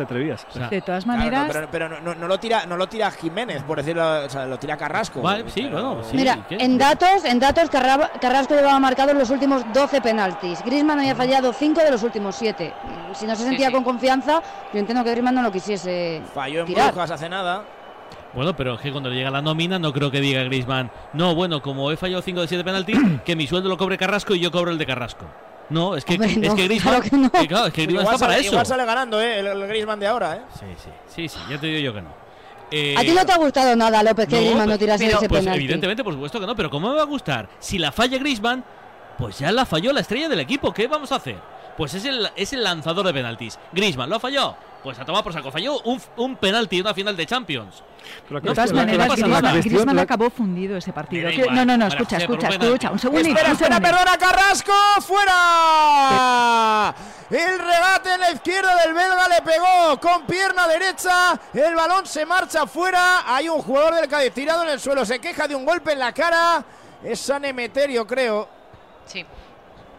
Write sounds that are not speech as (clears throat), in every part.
se atrevías. de todas Claro, maneras, no, pero, pero no, no- no lo tira, no lo tira Jiménez, por decirlo, o sea, lo tira Carrasco. Vale, sí, Pero- bueno, sí. Mira, ¿qué? en datos, en datos Carra- Carrasco llevaba marcado los últimos 12 penaltis. Griezmann había fallado 5 de los últimos 7. Si no se sentía sí. con confianza, yo entiendo que Griezmann no lo quisiese Falló en tirar. Brujas hace nada. Bueno, pero es que cuando le llega la nómina no creo que diga Griezmann, no, bueno, como he fallado 5 de 7 penaltis, (clears throat) que mi sueldo lo cobre Carrasco y yo cobro el de Carrasco. No, es que, Hombre, es no, que Griezmann, claro que no. que claro, es que Griezmann Igual está para sale, eso. igual sale ganando, ¿eh? El, el Griezmann de ahora, ¿eh? Sí, sí, sí, sí, ya te digo yo que no. Eh, ¿A ti no te ha gustado nada, López, que no, Griezmann no tirase pero- ese Pues penalti? evidentemente, por supuesto que no, pero ¿cómo me va a gustar? Si la falla Griezmann, pues ya la falló la estrella del equipo, ¿qué vamos a hacer? Pues es el, es el lanzador de penaltis. Griezmann, ¿lo ha fallado? Pues a tomar por saco. Falló un, un penalti en una final de Champions. Pero la No, de todas maneras, Griezmann, acabó fundido ese partido. No, no, no, escucha, escucha, escucha. Un segundito. Espera, perdona, Carrasco, fuera. El rebate en la izquierda del belga le pegó con pierna derecha. El balón se marcha fuera. Hay un jugador del Cádiz tirado en el suelo. Se queja de un golpe en la cara. Es San Emeterio, creo. Sí.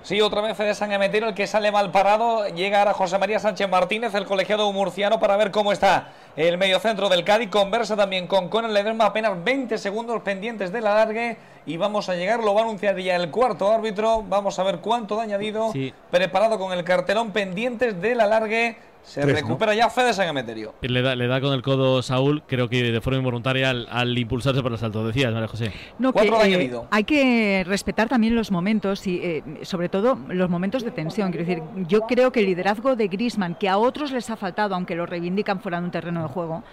Sí, otra vez de San Emeterio el que sale mal parado. Llega ahora José María Sánchez Martínez, el colegiado murciano, para ver cómo está el mediocentro del Cádiz. Conversa también con Conan Ledesma, apenas 20 segundos pendientes de la largue. Y vamos a llegar, lo va a anunciar ya el cuarto árbitro. Vamos a ver cuánto de añadido. Sí. Preparado con el cartelón pendientes de la largue. Se Tres, recupera ya Fede San Emeterio. Le da, le da con el codo Saúl, creo que de forma involuntaria al, al impulsarse por el salto. Decías, María José. No, que, Cuatro de eh, hay que respetar también los momentos y eh, sobre todo los momentos de tensión. Quiero decir, yo creo que el liderazgo de Griezmann, que a otros les ha faltado, aunque lo reivindican fuera de un terreno de juego,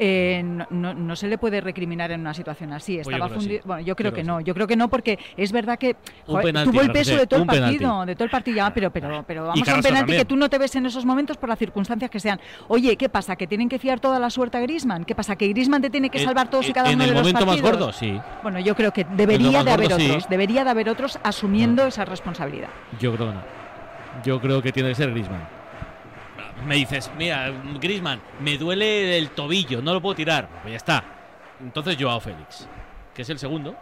eh, no, no- no se le puede recriminar en una situación así. Pues yo Estaba creo sí. Bueno, yo creo que no. Yo creo que no porque es verdad que Un joder, penalti, tuvo el peso de todo el penalti. partido, de todo el partido. Ya, pero, pero, pero vamos a un penalti también. que tú no te ves en esos momentos por las circunstancias que sean. Oye, ¿qué pasa? ¿Que tienen que fiar toda la suerte a Griezmann? ¿Qué pasa? ¿Que Griezmann te tiene que En- salvar todos y en- cada en uno el de los momento más partidos? gordo, sí. Bueno, yo creo que En debería de haber gordo, sí. otros, debería de haber otros asumiendo esa responsabilidad. Yo creo que no. Yo creo que tiene que ser Griezmann. Me dices, mira, Griezmann, me duele el tobillo, no lo puedo tirar. Pues ya está. Entonces Joao Félix, que es el segundo.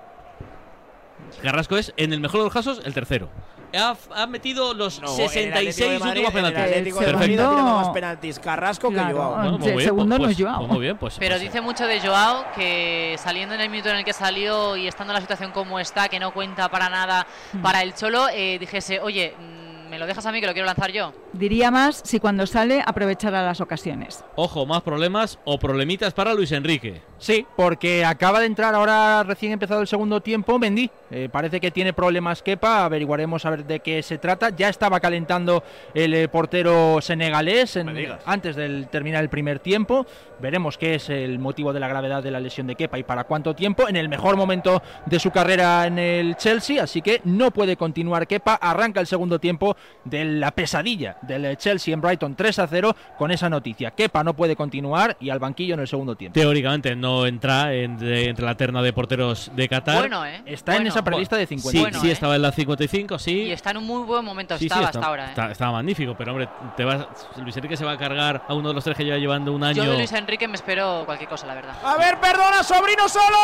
Carrasco es, en el mejor de los casos, el tercero. Ha, ha metido los No, en el 66 Atlético de Madrid- últimos penaltis. Atlético de El Madrid ha segundo- tirado más penaltis Carrasco que. Joao. Bueno, pues El bien, segundo pues- no es pues- Joao. pues muy bien, pues. Pero pues, dice mucho de Joao que saliendo en el minuto en el que salió y estando en la situación como está, que no cuenta para nada Mm. para el Cholo, eh, dijese, oye, mm, me lo dejas a mí que lo quiero lanzar yo. Diría más si cuando sale aprovechara las ocasiones. Ojo, más problemas o problemitas para Luis Enrique. Sí, porque acaba de entrar ahora recién empezado el segundo tiempo Mendy. Eh, parece que tiene problemas Kepa, averiguaremos a ver de qué se trata. Ya estaba calentando el eh, portero senegalés en- antes del terminar el primer tiempo. Veremos qué es el motivo de la gravedad de la lesión de Kepa y para cuánto tiempo. En el mejor momento de su carrera en el Chelsea, así que no puede continuar Kepa. Arranca el segundo tiempo de la pesadilla del Chelsea en Brighton 3 a 0 con esa noticia. Kepa no puede continuar y al banquillo en el segundo tiempo. Teóricamente no entra en- de- entre la terna de porteros de Qatar. Bueno, ¿eh? Está en esa prelista de 50. Sí, Bueno, sí ¿eh? estaba en la 55, sí. Y está en un muy buen momento, Sí, sí, estaba está- hasta ahora. ¿eh? está- estaba magnífico, pero hombre, te vas, Luis Enrique se va a cargar a uno de los tres que lleva llevando un año. Yo de Luis Enrique me espero cualquier cosa, la verdad. A ver, perdona, sobrino solo.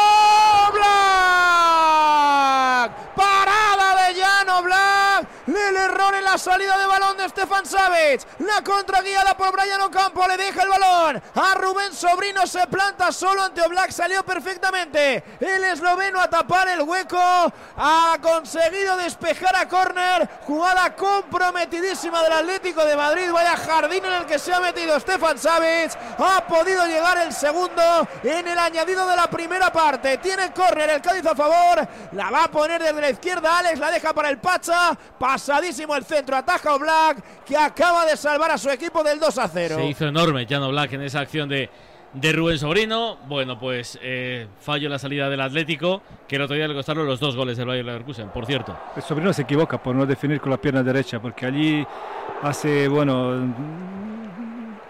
Black. Parada de Llano Black. El error en la salida de balón de Stefan Savic. La contra guiada por Brian Ocampo. Le deja el balón. A Rubén Sobrino se planta solo ante Oblak. Salió perfectamente. El esloveno a tapar el hueco. Ha conseguido despejar a córner. Jugada comprometidísima del Atlético de Madrid. Vaya jardín en el que se ha metido Stefan Savic. Ha podido llegar el segundo en el añadido de la primera parte. Tiene córner el Cádiz a favor. La va a poner desde la izquierda Alex. La deja para el Pacha. Pasadísimo el centro. Ataja Black que acaba de salvar a su equipo del 2 a 0. Se hizo enorme Llano Black en esa acción de, de Rubén Sobrino. Bueno, pues eh, fallo en la salida del Atlético, que el otro día le costaron los dos goles del Bayer Leverkusen, por cierto. El sobrino se equivoca por no definir con la pierna derecha, porque allí hace, bueno,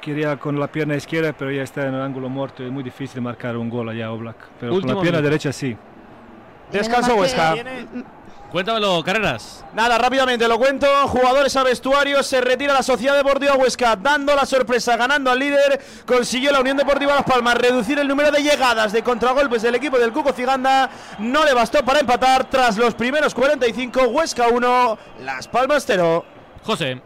quería con la pierna izquierda, pero ya está en el ángulo muerto. Es muy difícil marcar un gol allá a Oblak. Pero Último con la pierna minuto. derecha sí. Descanso Huesca. Cuéntamelo, Carreras. Nada, rápidamente lo cuento. Jugadores a vestuario. Se retira la Sociedad Deportiva Huesca, dando la sorpresa, ganando al líder. Consiguió la Unión Deportiva Las Palmas reducir el número de llegadas de contragolpes del equipo del Cuco Ciganda. No le bastó para empatar tras los primeros 45. Huesca 1, Las Palmas 0. José.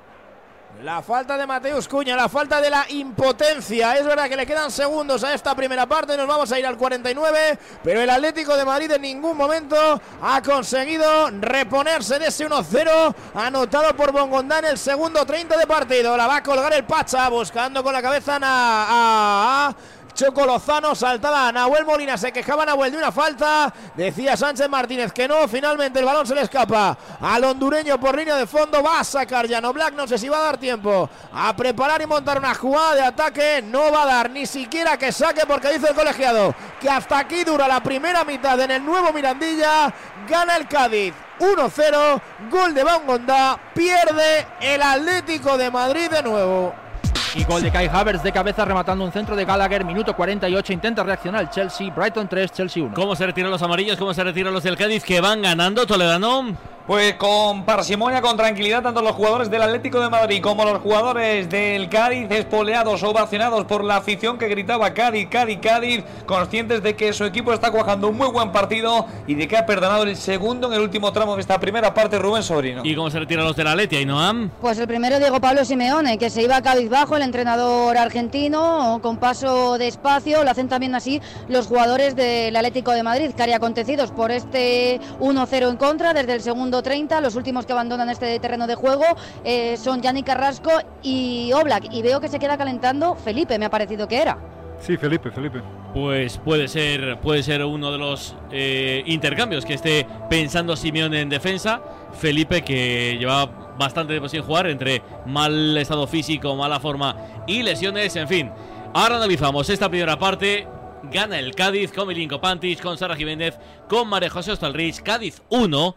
La falta de Mateus Cuña, la falta de la impotencia. Es verdad que le quedan segundos a esta primera parte. Nos vamos a ir al 49. Pero el Atlético de Madrid en ningún momento ha conseguido reponerse de ese 1-0. Anotado por Bongondán el segundo 30 de partido. La va a colgar el Pacha buscando con la cabeza a, a Choco Lozano, saltaba Nahuel Molina, se quejaba Nahuel de una falta, decía Sánchez Martínez que no, finalmente el balón se le escapa al hondureño por línea de fondo, va a sacar Llano Black, no sé si va a dar tiempo a preparar y montar una jugada de ataque, no va a dar ni siquiera que saque porque dice el colegiado que hasta aquí dura la primera mitad en el nuevo Mirandilla, gana el Cádiz. 1-0, gol de Bangonda, pierde el Atlético de Madrid de nuevo. Y gol de Kai Havertz de cabeza rematando un centro de Gallagher, minuto 48, intenta reaccionar el Chelsea, Brighton 3, Chelsea 1. ¿Cómo se retiran los amarillos? ¿Cómo se retiran los del Cádiz que van ganando Toledano? Pues con parsimonia, con tranquilidad, tanto los jugadores del Atlético de Madrid como los jugadores del Cádiz, espoleados, ovacionados por la afición que gritaba Cádiz, Cádiz, Cádiz, conscientes de que su equipo está cuajando un muy buen partido y de que ha perdonado el segundo en el último tramo de esta primera parte, Rubén Sobrino. ¿Y cómo se retiran los del Atleti, Noam? Pues el primero Diego Pablo Simeone, que se iba a Cádiz bajo, el entrenador argentino, con paso despacio, lo hacen también así los jugadores del Atlético de Madrid, cari acontecidos por este 1-0 en contra desde el segundo 30. Los últimos que abandonan este terreno de juego eh, son Yanni Carrasco y Oblak. Y veo que se queda calentando Felipe, me ha parecido que era. Sí, Felipe, Felipe. Pues puede ser, puede ser uno de los eh, intercambios que esté pensando Simeone en defensa. Felipe, que lleva bastante tiempo sin jugar, entre mal estado físico, mala forma y lesiones, en fin. Ahora analizamos esta primera parte. Gana el Cádiz con Milinko Pantic, con Sara Jiménez, con María José Ostalrich. Cádiz 1,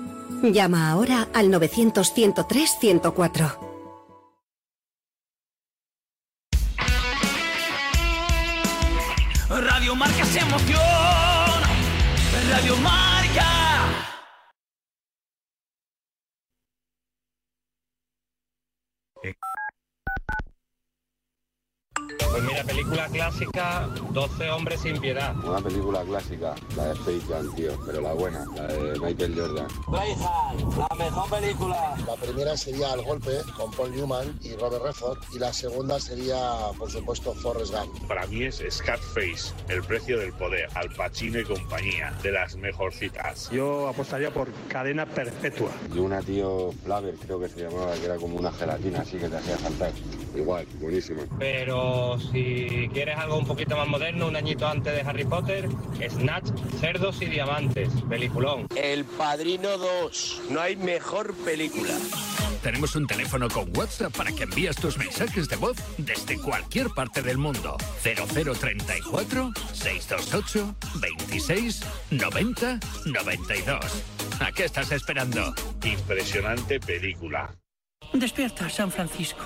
Llama ahora al 900-103-104. Radio Marca se emoción. Radio Marca. Pues mira, película clásica, 12 hombres sin piedad. Una película clásica, la de Space Jam, tío, pero la buena, la de Michael Jordan. Braveheart, la mejor película. La primera sería Al Golpe, con Paul Newman y Robert Redford, y la segunda sería, por supuesto, Forrest Gump. Para mí es Scarface, El precio del poder, Al Pacino y compañía, de las mejorcitas. Yo apostaría por cadena perpetua. Y una tío Flaver, creo que se llamaba, que era como una gelatina así que te hacía saltar. Igual, buenísimo. Pero si quieres algo un poquito más moderno, un añito antes de Harry Potter, Snatch, Cerdos y Diamantes, peliculón. El Padrino 2, no hay mejor película. Tenemos un teléfono con WhatsApp para que envíes tus mensajes de voz desde cualquier parte del mundo. 0034 628 26 90 92. ¿A qué estás esperando? Impresionante película. Despierta, San Francisco.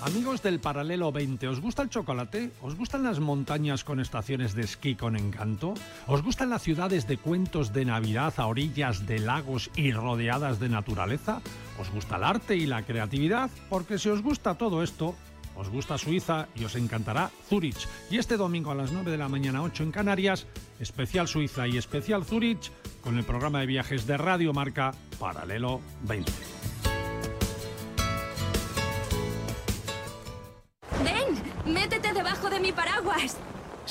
Amigos del Paralelo 20, ¿os gusta el chocolate? ¿Os gustan las montañas con estaciones de esquí con encanto? ¿Os gustan las ciudades de cuentos de Navidad a orillas de lagos y rodeadas de naturaleza? ¿Os gusta el arte y la creatividad? Porque si os gusta todo esto, os gusta Suiza y os encantará Zurich. Y este domingo a las 9 de la mañana 8 en Canarias, especial Suiza y especial Zurich con el programa de viajes de Radio Marca Paralelo 20.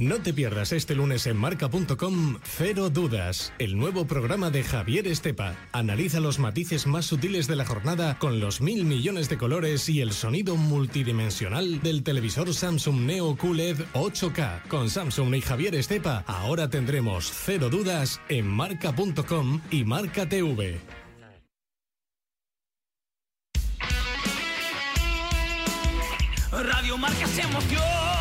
No te pierdas este lunes en marca.com Cero Dudas, el nuevo programa de Javier Estepa. Analiza los matices más sutiles de la jornada con los mil millones de colores y el sonido multidimensional del televisor Samsung Neo QLED 8K. Con Samsung y Javier Estepa, ahora tendremos Cero Dudas en marca.com y Marca TV. Radio Marca se emoción.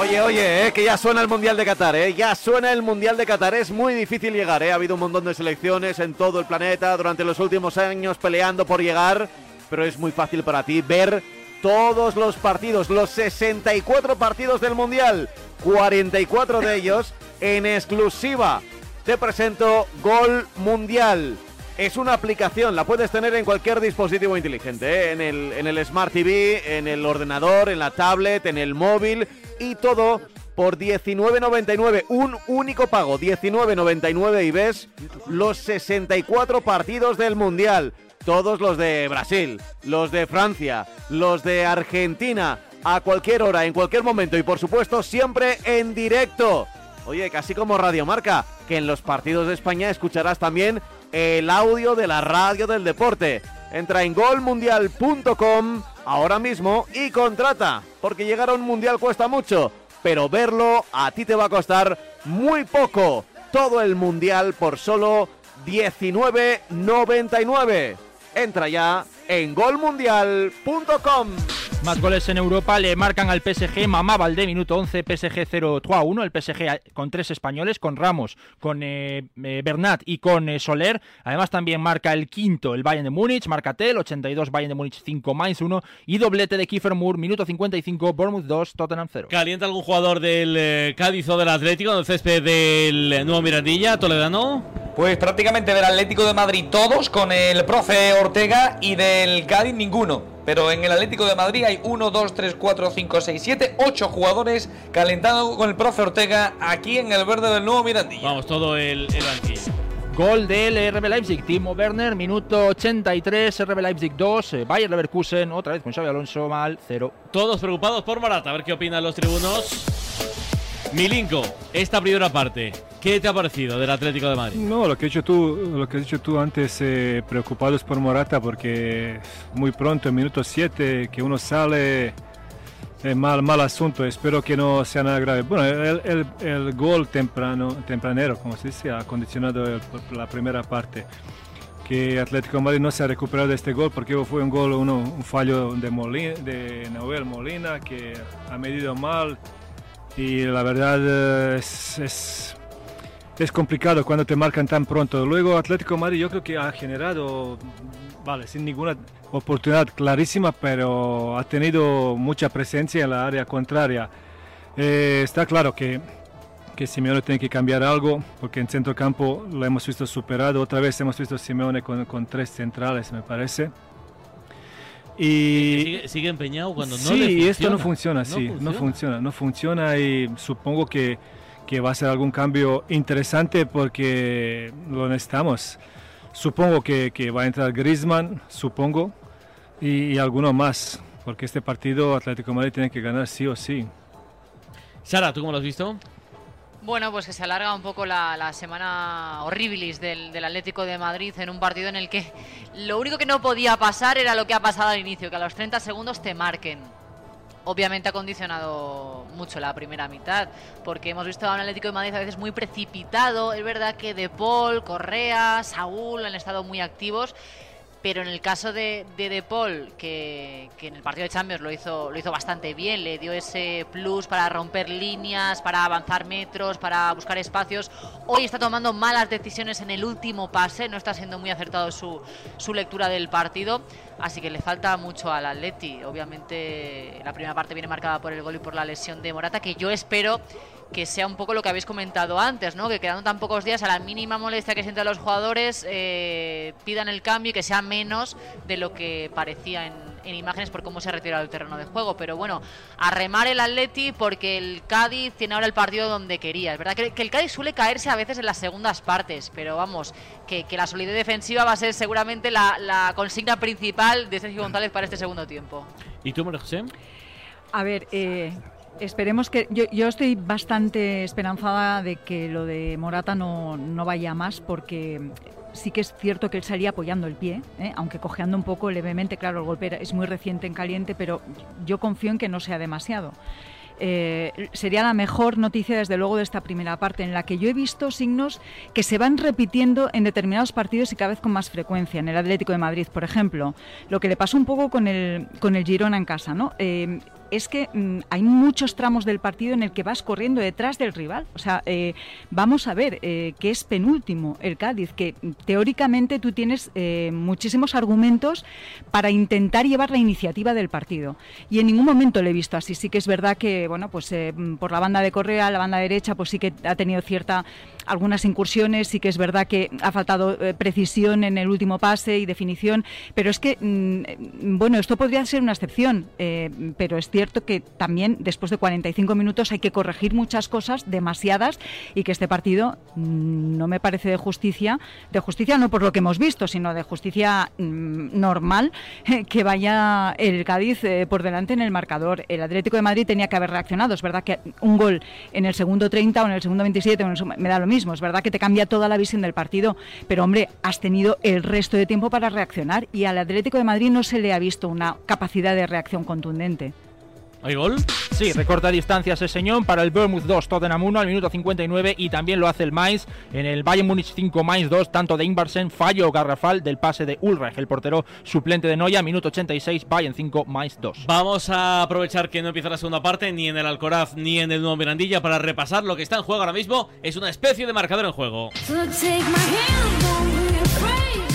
Oye, oye, eh, que ya suena el Mundial de Qatar, eh, ya suena el Mundial de Qatar. Es muy difícil llegar, eh. ha habido un montón de selecciones en todo el planeta durante los últimos años peleando por llegar, pero es muy fácil para ti ver todos los partidos, los 64 partidos del Mundial, 44 de ellos en exclusiva. Te presento Gol Mundial. Es una aplicación, la puedes tener en cualquier dispositivo inteligente, ¿eh? en, el, en el Smart TV, en el ordenador, en la tablet, en el móvil y todo por 19.99, un único pago, 19.99 y ves los 64 partidos del Mundial, todos los de Brasil, los de Francia, los de Argentina, a cualquier hora, en cualquier momento y por supuesto siempre en directo. Oye, casi como Radio Marca, que en los partidos de España escucharás también el audio de la radio del deporte. Entra en golmundial.com ahora mismo y contrata, porque llegar a un mundial cuesta mucho, pero verlo a ti te va a costar muy poco. Todo el mundial por solo 19.99. Entra ya en golmundial.com. Más goles en Europa le marcan al PSG Mamá Valdé, minuto 11, PSG 0-1. El PSG con tres españoles, con Ramos, con eh, eh, Bernat y con eh, Soler. Además también marca el quinto el Bayern de Múnich, marca Tel, 82 Bayern de Múnich 5, Mainz 1. Y doblete de Kiefer Moore, minuto 55, Bournemouth 2, Tottenham 0. ¿Calienta algún jugador del eh, Cádiz o del Atlético en el césped del nuevo Mirandilla, Toledano? Pues prácticamente del Atlético de Madrid todos, con el profe Ortega y del Cádiz ninguno. Pero en el Atlético de Madrid hay 1, 2, 3, 4, 5, 6, 7, 8 jugadores calentando con el profe Ortega aquí en el verde del nuevo Mirandilla. Vamos, todo el, el banquillo. Gol del RB Leipzig, Timo Werner, minuto 83, RB Leipzig 2, eh, Bayer Leverkusen, otra vez con Xavi Alonso mal 0. Todos preocupados por Morata, a ver qué opinan los tribunos. Milinko, esta primera parte, ¿qué te ha parecido del Atlético de Madrid? No, lo que has dicho tú, lo que has dicho tú antes, eh, preocupados por Morata porque muy pronto, en minuto 7, que uno sale, eh, mal, mal asunto. Espero que no sea nada grave. Bueno, el, el- el gol temprano, tempranero, como se dice, ha condicionado la primera parte. Que Atlético de Madrid no se ha recuperado de este gol porque fue un gol, uno, un fallo de, Molina, de Noel Molina que ha medido mal y la verdad eh, es, es, es complicado cuando te marcan tan pronto. Luego Atlético de Madrid yo creo que ha generado, vale, sin ninguna oportunidad clarísima, pero ha tenido mucha presencia en la área contraria. Eh, está claro que, que Simeone tiene que cambiar algo, porque en centro campo lo hemos visto superado. Otra vez hemos visto a Simeone con, con tres centrales, me parece. Y Sigue, sigue empeñado cuando no sí, le funciona. esto no funciona, sí, no funciona, no funciona y supongo que, que va a ser algún cambio interesante porque lo necesitamos. Supongo que, que va a entrar Griezmann, supongo, y, y alguno más, porque este partido Atlético de Madrid tiene que ganar sí o sí. Sara, ¿tú cómo lo has visto? Bueno, pues que se alarga un poco la, semana horribilis del, del Atlético de Madrid en un partido en el que lo único que no podía pasar era lo que ha pasado al inicio, que a los 30 segundos te marquen. Obviamente ha condicionado mucho la primera mitad, porque hemos visto a un Atlético de Madrid a veces muy precipitado. Es verdad que De Paul, Correa, Saúl han estado muy activos, pero en el caso de De, de Paul, que, que en el partido de Champions lo hizo, lo hizo bastante bien, le dio ese plus para romper líneas, para avanzar metros, para buscar espacios. Hoy está tomando malas decisiones en el último pase, no está siendo muy acertado su, su lectura del partido, así que le falta mucho al Atleti. Obviamente la primera parte viene marcada por el gol y por la lesión de Morata, que yo espero que sea un poco lo que habéis comentado antes, ¿no? Que quedando tan pocos días, a la mínima molestia que sienten los jugadores, eh, pidan el cambio y que sea menos de lo que parecía en, en imágenes por cómo se ha retirado el terreno de juego. Pero bueno, a remar el Atleti porque el Cádiz tiene ahora el partido donde quería. Es verdad que, que el Cádiz suele caerse a veces en las segundas partes, pero vamos, que, que la solidez defensiva va a ser seguramente la, la consigna principal de Sergio González para este segundo tiempo. ¿Y tú, María José? A ver, eh, esperemos que. Yo, estoy bastante esperanzada de que lo de Morata no, no vaya más, porque sí que es cierto que él salía apoyando el pie, ¿eh? aunque cojeando un poco levemente. Claro, el golpe es muy reciente en caliente, pero yo confío en que no sea demasiado. Eh, sería la mejor noticia desde luego de esta primera parte en la que yo he visto signos que se van repitiendo en determinados partidos y cada vez con más frecuencia en el Atlético de Madrid por ejemplo lo que le pasó un poco con el con el Girona en casa no Eh, es que mm, hay muchos tramos del partido en el que vas corriendo detrás del rival. O sea, eh, vamos a ver eh, que es penúltimo el Cádiz, que teóricamente tú tienes eh, muchísimos argumentos para intentar llevar la iniciativa del partido. Y en ningún momento lo he visto así. Sí que es verdad que, bueno, pues eh, por la banda de Correa, la banda derecha, pues sí que ha tenido cierta algunas incursiones, sí que es verdad que ha faltado eh, precisión en el último pase y definición, pero es que, mm, bueno, esto podría ser una excepción, eh, pero es cierto que también después de 45 minutos hay que corregir muchas cosas, demasiadas, y que este partido mm, no me parece de justicia, de justicia no por lo que hemos visto, sino de justicia mm, normal, (laughs) que vaya el Cádiz eh, por delante en el marcador. El Atlético de Madrid tenía que haber reaccionado, es verdad que un gol en el segundo 30 o en el segundo 27 o en el seg- me da lo mismo, es verdad que te cambia toda la visión del partido, pero hombre, has tenido el resto de tiempo para reaccionar y al Atlético de Madrid no se le ha visto una capacidad de reacción contundente. ¿Hay gol? Sí, recorta distancias el señor para el Bournemouth 2, Tottenham 1 al minuto 59 y también lo hace el Mainz en el Bayern Múnich 5 Mainz 2, tanto de Inbarsen, fallo garrafal del pase de Ulreich, el portero suplente de Noya, minuto 86, Bayern 5 Mainz 2. Vamos a aprovechar que no empieza la segunda parte, ni en el Alcoraz ni en el Nuevo Mirandilla, para repasar lo que está en juego ahora mismo. Es una especie de marcador en juego.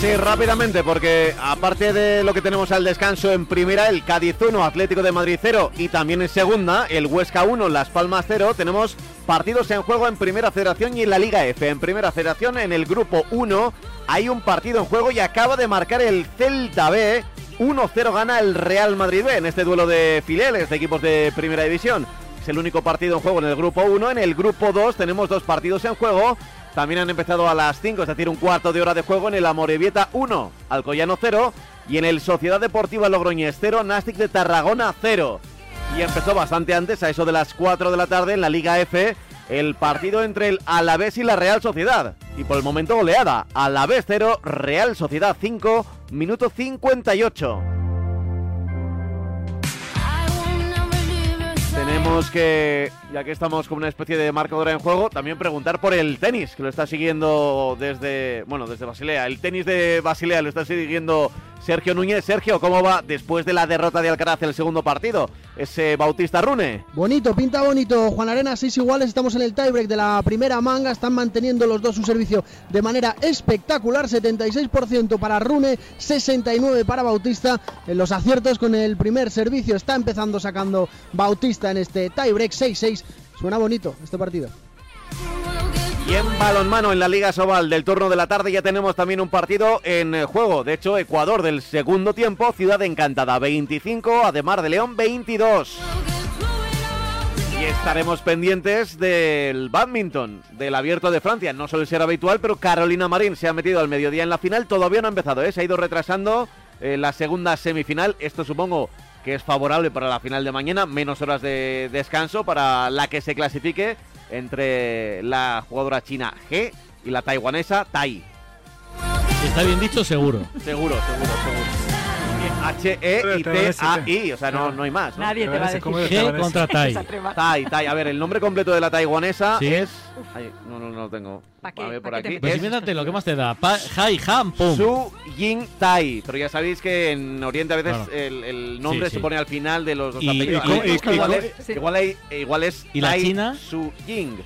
Sí, rápidamente, porque aparte de lo que tenemos al descanso en primera, el Cádiz 1, Atlético de Madrid 0 y también en segunda, el Huesca 1, Las Palmas 0, tenemos partidos en juego en Primera Federación y en la Liga F. En Primera Federación, en el Grupo 1, hay un partido en juego y acaba de marcar el Celta B. 1-0 gana el Real Madrid B en este duelo de filiales de equipos de Primera División. Es el único partido en juego en el Grupo 1. En el Grupo 2 tenemos dos partidos en juego. También han empezado a las 5, es decir, un cuarto de hora de juego en el Amorebieta 1, Alcoyano 0 y en el Sociedad Deportiva Logroñés 0, Nastic de Tarragona 0. Y empezó bastante antes, a eso de las 4 de la tarde en la Liga F, el partido entre el Alavés y la Real Sociedad. Y por el momento goleada, Alavés 0, Real Sociedad 5, minuto 58. Que, ya que estamos con una especie de marcadora en juego, también preguntar por el tenis, que lo está siguiendo desde, bueno, desde Basilea. El tenis de Basilea lo está siguiendo Sergio Núñez. Sergio, ¿cómo va después de la derrota de Alcaraz en el segundo partido? Ese Bautista Rune. Bonito, pinta bonito. Juan Arena, seis iguales. Estamos en el tiebreak de la primera manga. Están manteniendo los dos su servicio de manera espectacular. 76% para Rune, 69% para Bautista. En los aciertos con el primer servicio está empezando sacando Bautista en este tiebreak 6-6. Suena bonito este partido. Y en balonmano en la Liga Sobal del turno de la tarde ya tenemos también un partido en eh, juego. De hecho, Ecuador del segundo tiempo, Ciudad Encantada 25, Ademar de León 22. Y estaremos pendientes del badminton, del abierto de Francia. No suele ser habitual, pero Carolina Marín se ha metido al mediodía en la final. Todavía no ha empezado, ¿eh? se ha ido retrasando eh, la segunda semifinal. Esto supongo que es favorable para la final de mañana. Menos horas de descanso para la que se clasifique entre la jugadora china G y la taiwanesa Tai. Está bien dicho, seguro. Seguro, seguro, seguro. H-E y T-A-I, o sea, no, no hay más. ¿no? Nadie te va a decir. G contra Tai. Tai, Tai. A ver, el nombre completo de la taiwanesa Sí. es. Ay, no, no, no lo tengo. ¿Pa qué? A ver, por ¿Pa qué aquí. te Pues Es invéntate lo que más te da. Pa, Hai, Han, Pum. Su Ying Tai. Pero ya sabéis que en Oriente a veces Claro. el, el nombre Sí, se sí. pone al final de los dos Y- apellidos. y- Aquí y- igual, es, igual, hay- igual es ¿Y la Tai china? Su Ying.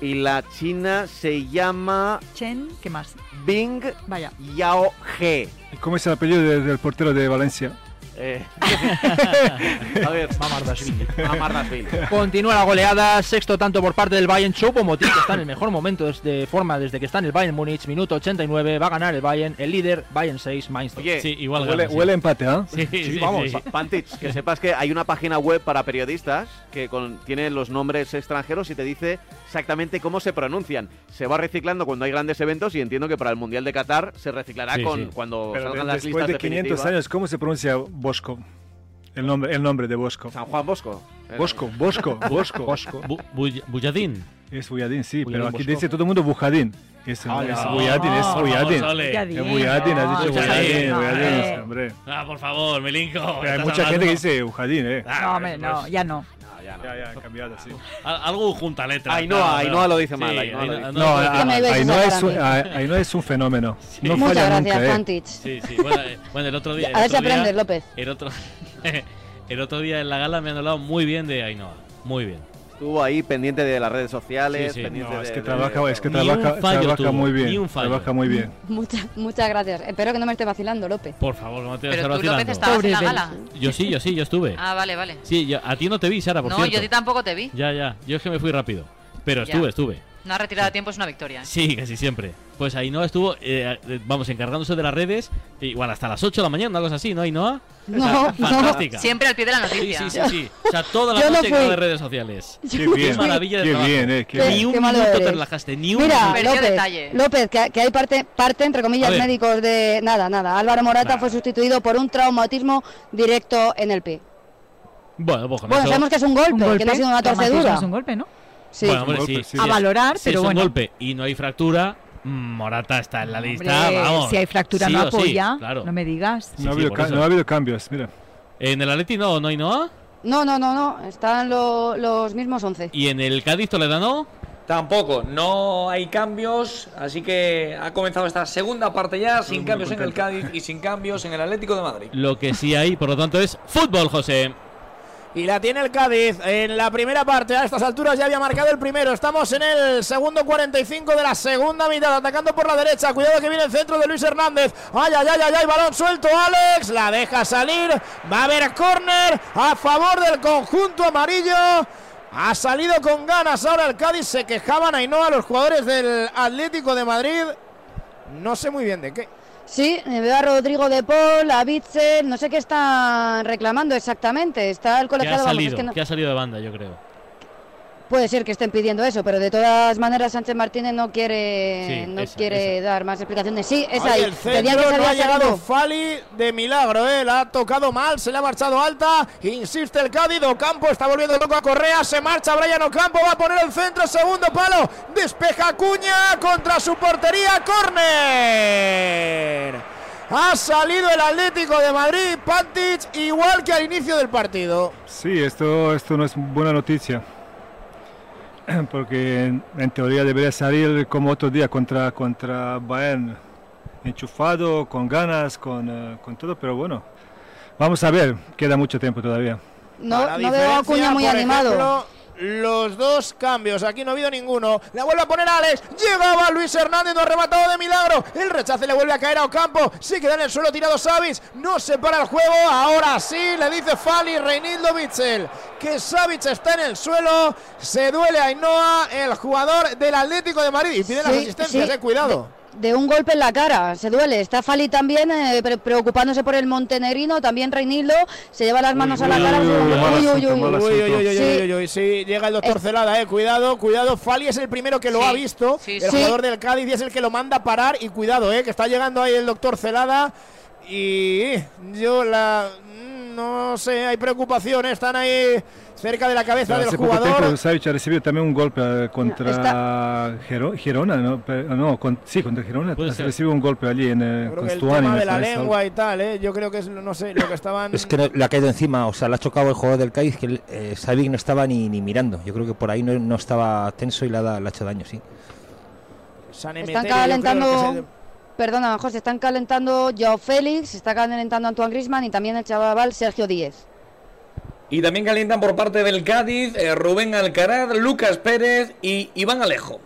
Y la china se llama Chen, ¿qué más? Bing Vaya. Yao He. ¿Cómo es el apellido de- del portero de Valencia? Eh, (laughs) a ver, Mamardashvili. Mamardashvili. Continúa la goleada, sexto tanto por parte del Bayern. Choupo-Moting que está en el mejor momento de forma desde que está en el Bayern Múnich, minuto 89, va a ganar el Bayern, el líder, Bayern 6, Mainz 2. Oye, Sí, igual Huele, gana, sí. huele empate, ¿ah? Sí, sí, sí. vamos, Pa- Pantich, que sepas que hay una página web para periodistas que con- tiene los nombres extranjeros y te dice exactamente cómo se pronuncian. Se va reciclando cuando hay grandes eventos y entiendo que para el Mundial de Qatar se reciclará Sí, con sí. cuando Pero salgan de- las después listas de 500 definitivas. años, ¿cómo se pronuncia Bosco? El nombre, el nombre de Bosco. San Juan Bosco. Bosco, Bosco, (laughs) Bosco. Bosco. Bu- Bu- Bulladín. Es Buyadín, sí, Buyadín pero aquí Bosco. dice todo el mundo Bujadín. Es, Ah, es no. Buyadín, es por Buyadín. Es Buyadín, has dicho Buyadín. Buyadín, No, hombre. Ah, por favor, Milinko. Hay mucha gente hablando- que dice Bujadín, eh. Ah, No, hombre, no, pues, ya no. Ya, ya, han cambiado, sí. al- Algo junta letra. Ainhoa, claro, Ainhoa lo dice mal, Ainhoa Ainhoa-. No, puede decir ahí mal. ibais a ahí no sacar es un- fenómeno. No Muchas gracias, nunca, eh. Sí, sí. Bueno, eh, bueno, el otro día. el A ver si aprendes, López. El otro, (laughs) el otro día en la gala me han hablado muy bien de Ainhoa. Muy bien. Estuvo ahí pendiente de las redes sociales, Sí, sí. pendiente No, es que de- trabaja, es que trabaja, fallo trabaja tuvo, muy bien. ni un fallo. Trabaja muy bien. (laughs) Muchas, muchas gracias. Espero que no me esté vacilando, López. Por favor, no te Pero estar tú, López, vacilando. estabas en la gala. Yo sí, yo sí, yo estuve. Ah, vale, vale. Sí, yo- a ti no te vi, Sara, por No, cierto. yo a ti tampoco te vi. Ya, ya. Yo es que me fui rápido. Pero Ya. estuve, estuve. Una retirada de tiempo es una victoria. ¿eh? Sí, casi siempre. Pues Ainhoa estuvo, eh, eh, vamos, encargándose de las redes, igual hasta las 8 de la mañana, una cosa así, ¿no, Ainhoa? No, O sea, no. Fantástica. Siempre al pie de la noticia. sí, sí, sí. O sea, toda la Yo no noche de redes sociales. Qué bien. maravilla de Qué trabajo. bien, eh. Qué Qué- Ni bien. un malo minuto te relajaste, ni un Mira, minuto. López, detalle. López que, que hay parte, parte, entre A comillas, médicos de... Nada, nada. Álvaro Morata Nada. fue sustituido por un traumatismo directo en el pie. Bueno, pues con Bueno, eso- sabemos que es un golpe, Un golpe, que no ha sido una torcedura. Es un golpe, ¿no? Sí. Bueno, hombre, Un golpe, sí, sí. A valorar, si pero es un bueno. golpe y no hay fractura, Morata está en la lista, Hombre, vamos. si hay fractura Sí no sí, apoya, claro. no me digas. Sí, No, ha sí, habido no ha cambios, mira. En el Atleti no, no Ainhoa. No, no, no, no. Están lo- los mismos 11. Y en el Cádiz Toledano. Tampoco, no hay cambios, así que ha comenzado esta segunda parte ya, sin cambios en el. Cádiz y sin cambios en el Atlético de Madrid. Lo que sí hay, por lo tanto, es fútbol, José. Y la tiene el Cádiz en la primera parte. A estas alturas ya había marcado el primero. Estamos en el segundo 45 de la segunda mitad. Atacando por la derecha. Cuidado que viene el centro de Luis Hernández. Ay, ay, ay, ay, ay. Balón suelto. Alex la deja salir. Va a haber córner a favor del conjunto amarillo. Ha salido con ganas ahora el Cádiz. Se quejaban Ainhoa los jugadores del Atlético de Madrid. No sé muy bien de qué. Sí, veo a Rodrigo de Paul, a Bitzel, no sé qué están reclamando exactamente. Está el Que ha colegiado, vamos, es salido, que no- que ha salido de banda, yo creo. Puede ser que estén pidiendo eso, pero de todas maneras Sánchez Martínez no quiere, Sí, no esa, quiere dar más explicaciones. Sí, es Ahí ahí. el centro que no ha llegado. Fali de milagro, ¿eh? La ha tocado mal, se le ha marchado alta. Insiste el Cádiz, Ocampo está volviendo loco a Correa. Se marcha Brian Ocampo, va a poner el centro, segundo palo. Despeja Cuña contra su portería, córner. Ha salido el Atlético de Madrid, Pantic, igual que al inicio del partido. Sí, esto, esto no es buena noticia. (clears throat) Porque en, en teoría debería salir como otro día contra, contra Bayern. Enchufado, con ganas, con, eh, con todo, pero bueno. Vamos a ver, queda mucho tiempo todavía. No, no veo a Acuña muy animado. Los dos cambios, aquí no ha habido ninguno. La vuelve a poner Alex. Llegaba Luis Hernández, no ha rematado de milagro. El rechace le vuelve a caer a Ocampo. Se queda en el suelo tirado Savic. No se para el juego. Ahora sí, le dice Fali Reinildo Bitzel que Savic está en el suelo. Se duele a Ainhoa, el jugador del Atlético de Madrid. Y pide las asistencias, sí. eh, cuidado. De un golpe en la cara, se duele. Está Fali también eh, pre- preocupándose por el montenegrino, también Reinildo se lleva las manos a la uy, cara. uy, uy, mal Uy, uy, asunto, uy, mal uy. Uy, uy, uy, uy, Sí. uy, uy, sí, llega el doctor Es- Celada, eh. Cuidado, cuidado. Fali es el primero que lo Sí, ha visto. sí, el sí. jugador del Cádiz y es el que lo manda a parar. Y cuidado, eh, que está llegando ahí el doctor Celada. Y yo la. mm, No sé, hay preocupación, eh, están ahí cerca de la cabeza del Hace poco jugador. tiempo Savic ha recibido también un golpe eh, contra Gero- Girona, ¿no? Con- sí, contra Girona. Puede Ha recibido un golpe allí en eh, Yo creo con que el Stuani, tema de la lengua y tal, eh. Yo creo que es, no sé, lo que estaban. Es que no- le ha caído encima, o sea, le ha chocado el jugador del Cádiz que eh, Savic no estaba ni, ni mirando. Yo creo que por ahí no, no estaba tenso y le ha, da- le ha hecho daño, sí. San Están Emeterio, calentando, se- perdona José, están calentando Joao Félix, está calentando Antoine Grisman y también el chaval Sergio Díez. Y también calientan por parte del Cádiz eh, Rubén Alcaraz, Lucas Pérez y Iván Alejo.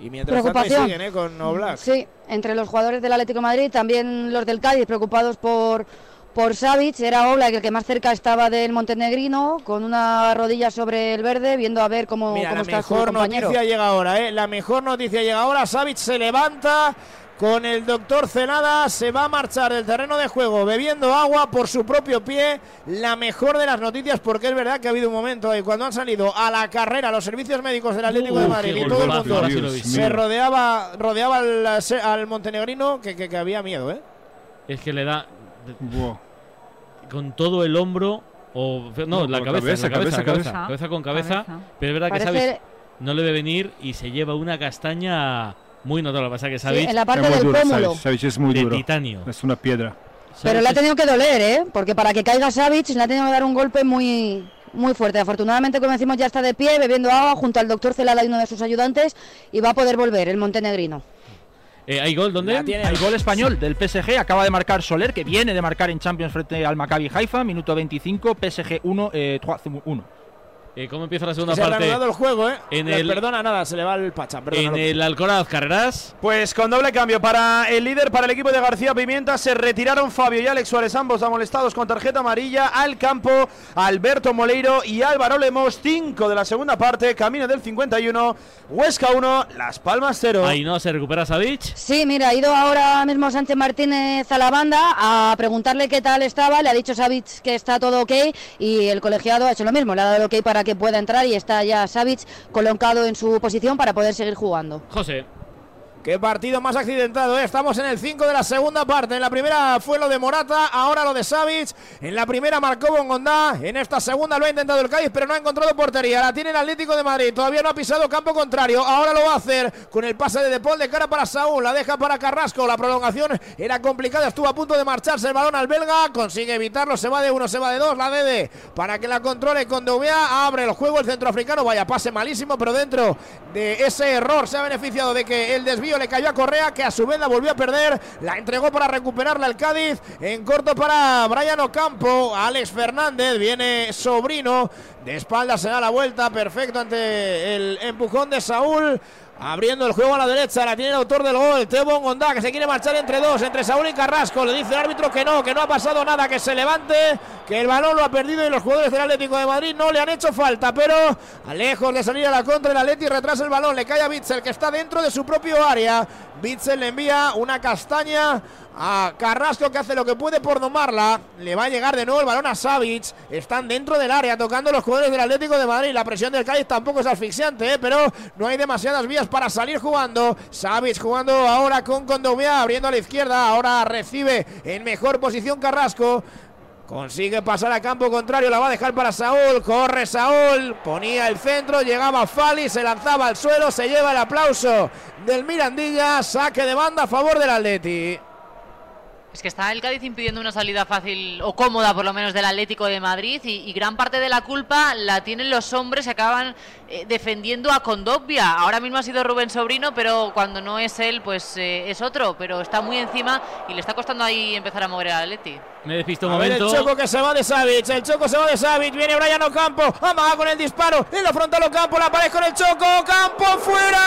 Y mientras tanto ahí Preocupación. siguen, eh, con Oblak. Sí, entre los jugadores del Atlético de Madrid, también los del Cádiz preocupados por, por Savic, era Oblak el que más cerca estaba del montenegrino, con una rodilla sobre el verde, viendo a ver cómo, Mira, cómo la está su mejor compañero. noticia llega ahora, ¿eh? La mejor noticia llega ahora. Savic se levanta con el doctor Celada, se va a marchar del terreno de juego bebiendo agua por su propio pie. La mejor de las noticias, porque es verdad que ha habido un momento ahí cuando han salido a la carrera los servicios médicos del Atlético de Uf, Madrid y todo el mundo visto. se rodeaba, rodeaba al, al montenegrino que, que- que había miedo, ¿eh? Es que le da con todo el hombro o no, No, la cabeza, cabeza, la cabeza, cabeza, cabeza, cabeza. con cabeza, Cabeza. pero es verdad que Parece- Savic no le ve venir y se lleva una castaña muy notable. Lo que pasa es que Sí, Savic en la parte Es muy del duro, pómulo. Savic, Savic es muy de duro. titanio. Es una piedra. Pero le ha tenido que doler, ¿eh? Porque para que caiga Savic le ha tenido que dar un golpe muy, muy fuerte. Afortunadamente, como decimos, ya está de pie, bebiendo agua junto al doctor Celada y uno de sus ayudantes y va a poder volver el montenegrino. Eh, ¿Hay gol dónde? El gol español del PSG acaba de marcar Soler, que viene de marcar en Champions frente al Maccabi Haifa, minuto 25, PSG 1, eh, Troyes 1. Eh, ¿Cómo empieza la segunda se ha parte? el juego, ¿eh? En el- Perdona, nada, se le va el pacha. Perdona, En el Alcoraz Carreras. Pues con doble cambio para el líder, para el equipo de García Pimienta, se retiraron Fabio y Alex Suárez, ambos amolestados con tarjeta amarilla. Al campo, Alberto Moleiro y Álvaro Lemos, 5 de la segunda parte, camino del 51, Huesca 1, Las Palmas 0. Ahí no se recupera Savic. Sí, mira, ha ido ahora mismo Sánchez Martínez a la banda a preguntarle qué tal estaba. Le ha dicho Savic que está todo ok y el colegiado ha hecho lo mismo. Le ha dado el ok para que pueda entrar y está ya Savic colocado en su posición para poder seguir jugando. José. Qué partido más accidentado, ¿eh? Estamos en el 5 de la segunda parte. En la primera fue lo de Morata, ahora lo de Savic. En la primera marcó Bongondá. En esta segunda lo ha intentado el Cádiz, pero no ha encontrado portería. La tiene el Atlético de Madrid. Todavía no ha pisado campo contrario. Ahora lo va a hacer con el pase de Depol de cara para Saúl. La deja para Carrasco. La prolongación era complicada. Estuvo a punto de marcharse el balón al belga. Consigue evitarlo. Se va de uno, se va de dos. La Dede para que la controle con Deubea. Abre el juego el centroafricano. Vaya pase malísimo, pero dentro de ese error se ha beneficiado de que el desvío le cayó a Correa, que a su vez la volvió a perder. La entregó para recuperarla el Cádiz. En corto para Brian Ocampo. Alex Fernández viene sobrino. De espalda se da la vuelta. Perfecto ante el empujón de Saúl. Abriendo el juego a la derecha, la tiene el autor del gol, Teo Bongondá, que se quiere marchar entre dos, entre Saúl y Carrasco. Le dice el árbitro que no, que no ha pasado nada, que se levante, que el balón lo ha perdido y los jugadores del Atlético de Madrid no le han hecho falta. Pero lejos de salir a la contra, el Atleti retrasa el balón, le cae a Bitzel, que está dentro de su propio área. Bitzel le envía una castaña a Carrasco que hace lo que puede por domarla. Le va a llegar de nuevo el balón a Savic. Están dentro del área tocando los jugadores del Atlético de Madrid. La presión del Cádiz tampoco es asfixiante, ¿eh? pero no hay demasiadas vías para salir jugando. Savic jugando ahora con Condovia, abriendo a la izquierda. Ahora recibe en mejor posición Carrasco. Consigue pasar a campo contrario, la va a dejar para Saúl. Corre Saúl, ponía el centro, llegaba Fali, se lanzaba al suelo, se lleva el aplauso del Mirandilla. Saque de banda a favor del Atleti. Es que está el Cádiz impidiendo una salida fácil o cómoda, por lo menos, del Atlético de Madrid y, y gran parte de la culpa la tienen los hombres que acaban eh, defendiendo a Condovia. Ahora mismo ha sido Rubén Sobrino, pero cuando no es él, pues eh, es otro. Pero está muy encima y le está costando ahí empezar a mover al Atleti. Me despisto un A ver momento. el choco que se va de Savic, el choco se va de Savic, viene Brian Ocampo, amaga con el disparo, en la frontal Ocampo, la pared con el choco, Ocampo fuera.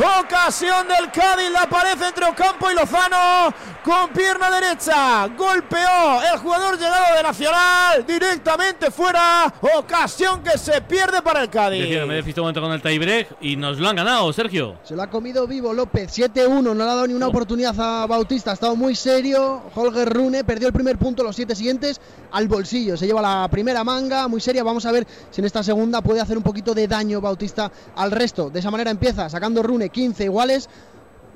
Ocasión del Cádiz, la pared entre Ocampo y Lozano, con pierna derecha, golpeó el jugador llegado de Nacional, directamente fuera, ocasión que se pierde para el Cádiz. Decía, me despisto un momento con el tiebreak y nos lo han ganado, Sergio. Se lo ha comido vivo López, 7-1, no le ha dado ni una oportunidad a Bautista, ha estado muy serio. Holger Rune perdió el primer punto, los siete siguientes al bolsillo. Se lleva la primera manga, muy seria. Vamos a ver si en esta segunda puede hacer un poquito de daño Bautista al resto. De esa manera empieza sacando Rune 15 iguales.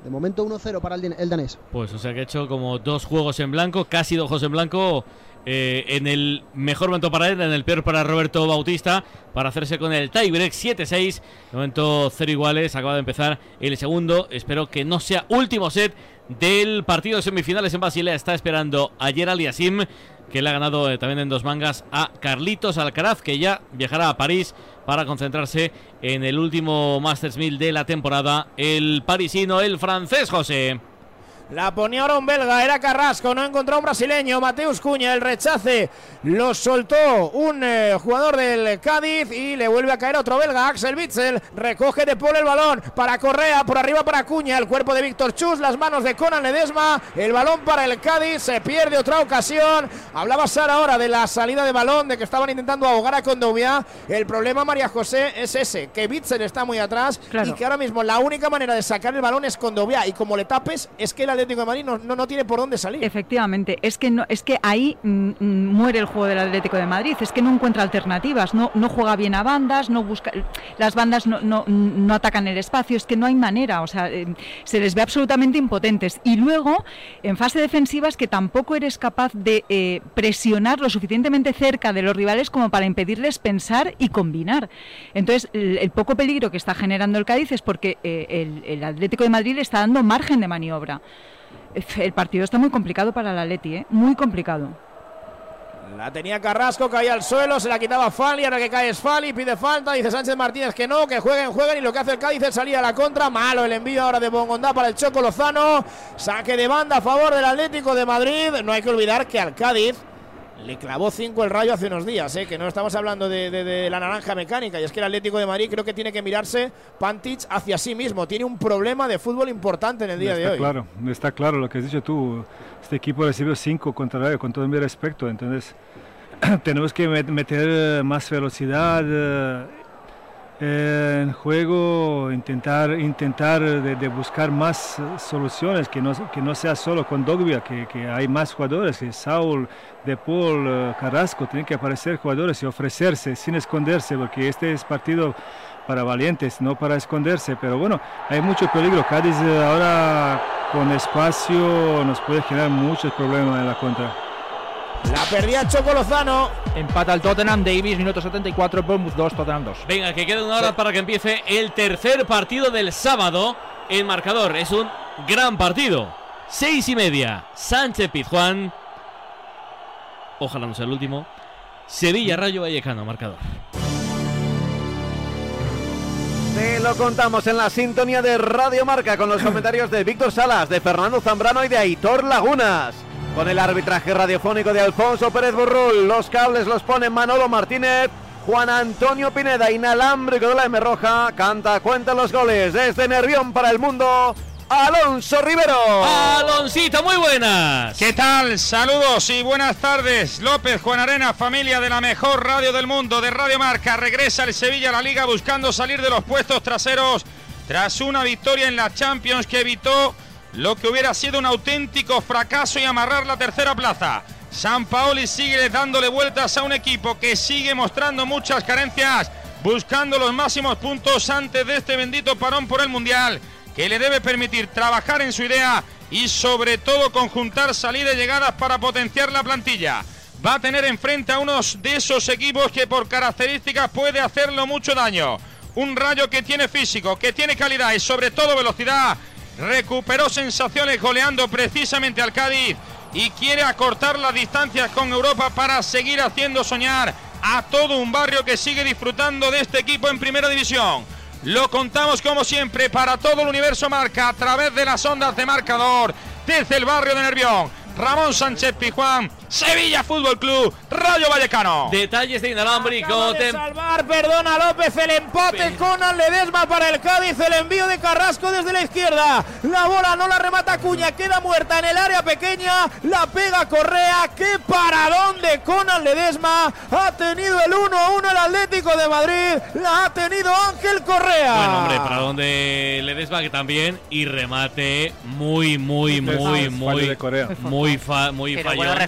De momento 1-0 para el, danés. Pues o sea que ha hecho como dos juegos en blanco, casi dos juegos en blanco. eh, en el mejor momento para él, en el peor para Roberto Bautista, para hacerse con el tiebreak 7-6. De momento cero iguales, acaba de empezar el segundo. Espero que no sea último set del partido de semifinales en Basilea. Está esperando ayer Aliasim, que le ha ganado eh, también en dos mangas a Carlitos Alcaraz, que ya viajará a París para concentrarse en el último Masters 1000 de la temporada. El parisino, el francés José. La ponía ahora un belga, era Carrasco, no encontró un brasileño. Mateus Cuña, el rechace lo soltó un eh, jugador del Cádiz y le vuelve a caer otro belga, Axel Witzel. Recoge de Paul el balón para Correa, por arriba para Cuña, el cuerpo de Víctor Chus, las manos de Conan Ledesma. El balón para el Cádiz, se pierde otra ocasión. Hablaba Sara ahora de la salida de balón, de que estaban intentando ahogar a Condovia. El problema, María José, es ese, que Witzel está muy atrás y que ahora mismo la única manera de sacar el balón es Condovia. Y como le tapes, es que el Atlético de Madrid no, tiene por dónde salir. Efectivamente, es que no, es que ahí mm, mm, muere el juego del Atlético de Madrid, es que no encuentra alternativas, no, no juega bien a bandas, no busca las bandas no, no, no atacan el espacio, es que no hay manera, o sea, eh, se les ve absolutamente impotentes. Y luego, en fase defensiva es que tampoco eres capaz de eh, presionar lo suficientemente cerca de los rivales como para impedirles pensar y combinar. Entonces, el, poco peligro que está generando el Cádiz es porque eh, el Atlético de Madrid le está dando margen de maniobra. El partido está muy complicado para el Atleti, ¿eh? muy complicado. La tenía Carrasco, caía al suelo, se la quitaba Fali, ahora que cae es Fali, pide falta, dice Sánchez Martínez que no, que jueguen, jueguen, y lo que hace el Cádiz es salir a la contra, malo el envío ahora de Bongondá para el Choco Lozano, saque de banda a favor del Atlético de Madrid, no hay que olvidar que al Cádiz le clavó 5 el rayo hace unos días, ¿eh? que no estamos hablando de, de, de, la naranja mecánica. Y es que el Atlético de Madrid creo que tiene que mirarse Pantich hacia sí mismo. Tiene un problema de fútbol importante en el día está de hoy. Claro, está claro lo que has dicho tú. Este equipo recibió 5 contra el rayo, con todo mi respeto. Entonces, (clears throat) tenemos que meter más velocidad. Eh, en juego, intentar, intentar de, buscar más soluciones, que no, que no sea solo con Dogbia, que, que hay más jugadores, que Saúl, De Paul, uh, Carrasco, tienen que aparecer jugadores y ofrecerse sin esconderse, porque este es partido para valientes, no para esconderse, pero bueno, hay mucho peligro. Cádiz ahora con espacio nos puede generar muchos problemas en la contra. La perdía Choco Lozano. Empata el Tottenham, Davis, minuto 74, Bournemouth 2, Tottenham 2. Venga, que queda una hora sí. para que empiece el tercer partido del sábado. El marcador es un gran partido. Seis y media, Sánchez Pizjuán. Ojalá no sea el último. Sevilla Rayo Vallecano, marcador. Te lo contamos en la sintonía de Radio Marca con los comentarios de Víctor Salas, de Fernando Zambrano y de Aitor Lagunas. Con el arbitraje radiofónico de Alfonso Pérez Burrul, los cables los pone Manolo Martínez, Juan Antonio Pineda, inalámbrico de la M Roja, canta, cuenta los goles desde Nervión para el mundo. Alonso Rivero. Aloncito, muy buenas. ¿Qué tal? Saludos y buenas tardes. López, Juan Arena, familia de la mejor radio del mundo, de Radio Marca. Regresa el Sevilla a la liga buscando salir de los puestos traseros tras una victoria en la Champions que evitó lo que hubiera sido un auténtico fracaso y amarrar la tercera plaza. San Paoli sigue dándole vueltas a un equipo que sigue mostrando muchas carencias, buscando los máximos puntos antes de este bendito parón por el Mundial, que le debe permitir trabajar en su idea y sobre todo conjuntar salidas y llegadas para potenciar la plantilla. Va a tener enfrente a unos de esos equipos que por características puede hacerlo mucho daño. Un rayo que tiene físico, que tiene calidad y sobre todo velocidad recuperó sensaciones goleando precisamente al Cádiz y quiere acortar las distancias con Europa para seguir haciendo soñar a todo un barrio que sigue disfrutando de este equipo en primera división. Lo contamos como siempre para todo el universo marca a través de las ondas de marcador desde el barrio de Nervión. Ramón Sánchez Pijuán, Sevilla Fútbol Club, Rayo Vallecano. Detalles de inalámbrico. De salvar, perdona López, el empate Pero... con Ledesma para el Cádiz, el envío de Carrasco desde la izquierda. La bola no la remata Cuña, queda muerta en el área pequeña, la pega Correa. Qué paradón de Conan Ledesma. Ha tenido el 1-1 el Atlético de Madrid, la ha tenido Ángel Correa. Bueno, hombre, paradón de Ledesma que también y remate muy, muy, muy, muy, muy muy, fa, muy pero fallón. buenos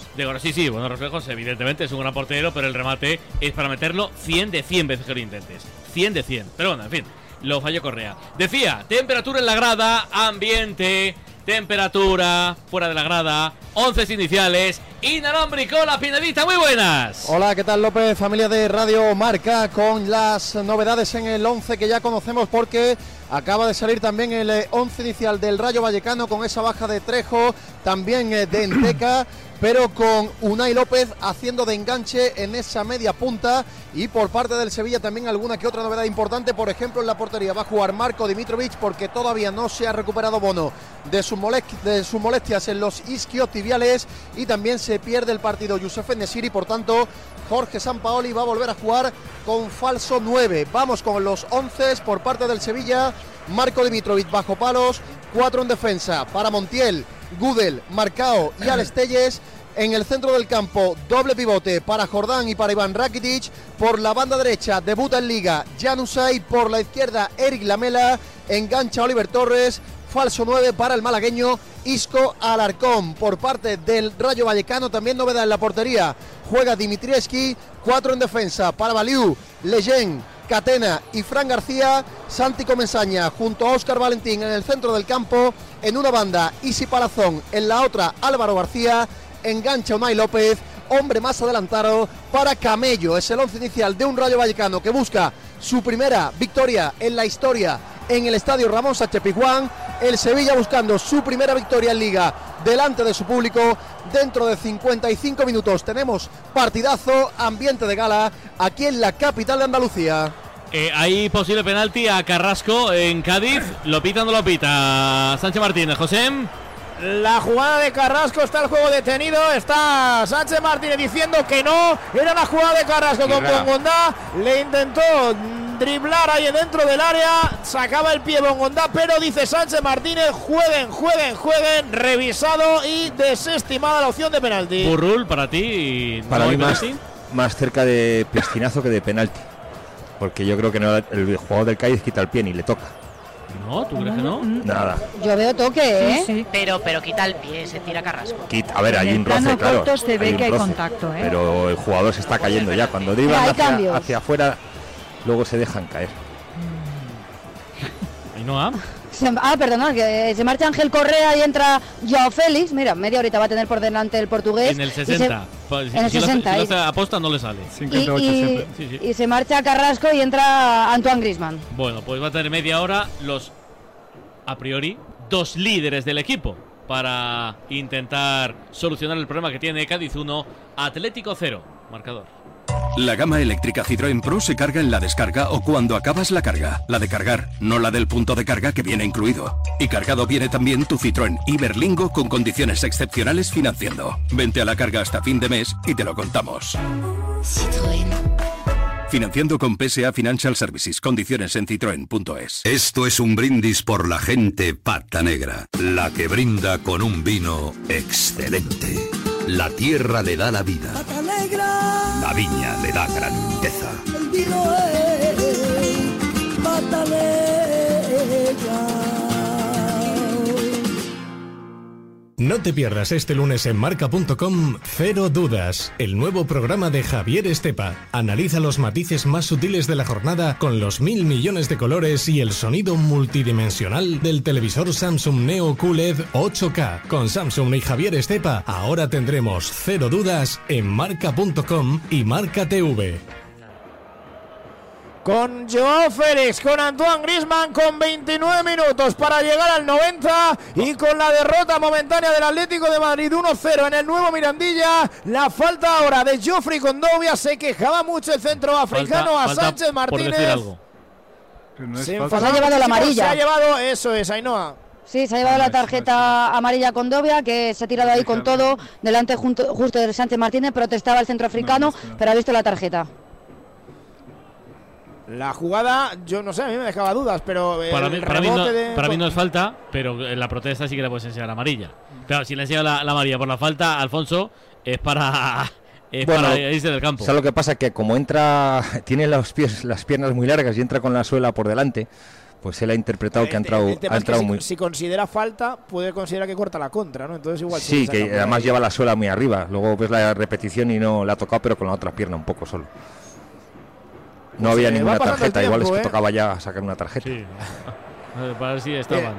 reflejos. De, sí, sí, buenos reflejos. Evidentemente es un gran portero, pero el remate es para meterlo 100 de 100 veces que lo intentes. 100 de 100. Pero bueno, en fin, lo falló Correa. Decía, temperatura en la grada, ambiente, temperatura fuera de la grada, 11 iniciales, inalámbrico, la Pinedita, muy buenas. Hola, ¿qué tal López? Familia de Radio Marca con las novedades en el 11 que ya conocemos porque acaba de salir también el 11 inicial del Rayo Vallecano con esa baja de Trejo, también de Enteca pero con Unai López haciendo de enganche en esa media punta. Y por parte del Sevilla también alguna que otra novedad importante, por ejemplo en la portería va a jugar Marco Dimitrovic porque todavía no se ha recuperado Bono. De, sus molestias en los isquiotibiales y también se pierde el partido Youssef Nesiri, por tanto Jorge Sampaoli va a volver a jugar con falso 9. Vamos con los 11 por parte del Sevilla. Marco Dimitrovic bajo palos, 4 en defensa para Montiel, Gudel, Marcao y Alex Telles. En el centro del campo, doble pivote para Jordán y para Iván Rakitic. Por la banda derecha, debuta en Liga Janusay. Por la izquierda, Eric Lamela. Engancha Oliver Torres. Falso 9 para el malagueño Isco Alarcón. Por parte del Rayo Vallecano, también novedad en la portería. Juega Dimitrieski. 4 en defensa para Baliu, Leyen, Catena y Fran García. Santi Comensaña junto a Óscar Valentín en el centro del campo. En una banda, Isi Palazón. En la otra, Álvaro García engancha Unai López, hombre más adelantado para Camello. Es el once inicial de un Rayo Vallecano que busca su primera victoria en la historia en el estadio Ramón Sánchez Pizjuán. El Sevilla buscando su primera victoria en Liga delante de su público. Dentro de 55 minutos tenemos partidazo, ambiente de gala aquí en la capital de Andalucía. Eh, hay posible penalti a Carrasco en Cádiz. ¿Lo pita o no lo pita? Sánchez Martínez, José. La jugada de Carrasco está el juego detenido. Está Sánchez Martínez diciendo que no. Era una jugada de Carrasco con rara. Bongondá. Le intentó driblar ahí dentro del área. Sacaba el pie Bongondá, pero dice Sánchez Martínez: jueguen, jueguen, jueguen. Revisado y desestimada la opción de penalti. Burrul, para ti. Para ¿no mí más, más cerca de piscinazo que de penalti. Porque yo creo que no, el jugador del Cádiz quita el pie y le toca. No, ¿tú crees que no? Nada. Yo veo toque, ¿eh? Pero, pero quita el pie, se tira Carrasco. Quita- a ver, hay un roce, claro. se ve que hay roce, contacto, ¿eh? Pero el jugador se está cayendo ya. Cuando driblan Hay hacia, hacia afuera, luego se dejan caer. Ainhoa. Se- ah, perdona, que se marcha Ángel Correa y entra Joao Félix. Mira, media horita va a tener por delante el portugués. En el Y se- 60. Pues, si- en el si lo hace- 60, Si lo hace aposta, no le sale. y, y- Sí, sí. y se marcha Carrasco y entra Antoine Grisman. Bueno, pues va a tener media hora los, a priori, dos líderes del equipo para intentar solucionar el problema que tiene Cádiz 1, Atlético 0. Marcador. La gama eléctrica Citroën Pro se carga en la descarga o cuando acabas la carga. La de cargar, no la del punto de carga que viene incluido. Y cargado viene también tu Citroën Iberlingo con condiciones excepcionales financiando. Vente a la carga hasta fin de mes y te lo contamos. Financiando con PSA Financial Services. Condiciones en citroen.es. Esto es un brindis por la gente pata negra, la que brinda con un vino excelente. La tierra le da la vida, Pata negra, la viña le da grandeza. el No te pierdas este lunes en marca.com Cero Dudas, el nuevo programa de Javier Estepa. Analiza los matices más sutiles de la jornada con los mil millones de colores y el sonido multidimensional del televisor Samsung Neo QLED 8K. Con Samsung y Javier Estepa, ahora tendremos Cero Dudas en marca.com y Marca TV. Con Joao Félix, con Antoine Grisman, con 29 minutos para llegar al 90 y con la derrota momentánea del Atlético de Madrid 1-0 en el nuevo Mirandilla. La falta ahora de Joffrey Condovia se quejaba mucho el centro africano a Falta Sánchez por Martínez. decir algo. Se, ha llevado la amarilla. Se ha llevado, eso es, Ainhoa. Sí, se ha llevado la tarjeta amarilla con Dobia, que se ha tirado ahí con todo, delante junto- justo de Sánchez Martínez, protestaba el centroafricano, pero ha visto la tarjeta. La jugada, yo no sé, a mí me dejaba dudas, pero Para el mí, para mí no, rebote de- para mí no es falta, pero en la protesta sí que le puedes enseñar amarilla. Claro, si le enseña la, la amarilla por la falta, Alfonso, es para, (laughs) es para irse del campo. ¿sabes lo que pasa? Que como entra, (laughs) tiene los pies, las piernas muy largas y entra con la suela por delante, pues él ha interpretado que ha entrado, El tema ha es que entrado si, muy... si considera falta, puede considerar que corta la contra, ¿no? Entonces igual Sí, que además lleva la suela muy arriba. Luego ves la repetición y no la ha tocado, pero con la otra pierna un poco solo. No Pues, había ninguna tarjeta, igual es tiempo, que ¿eh? tocaba ya sacar una tarjeta. (laughs) Ver, para ver si (laughs) estaban.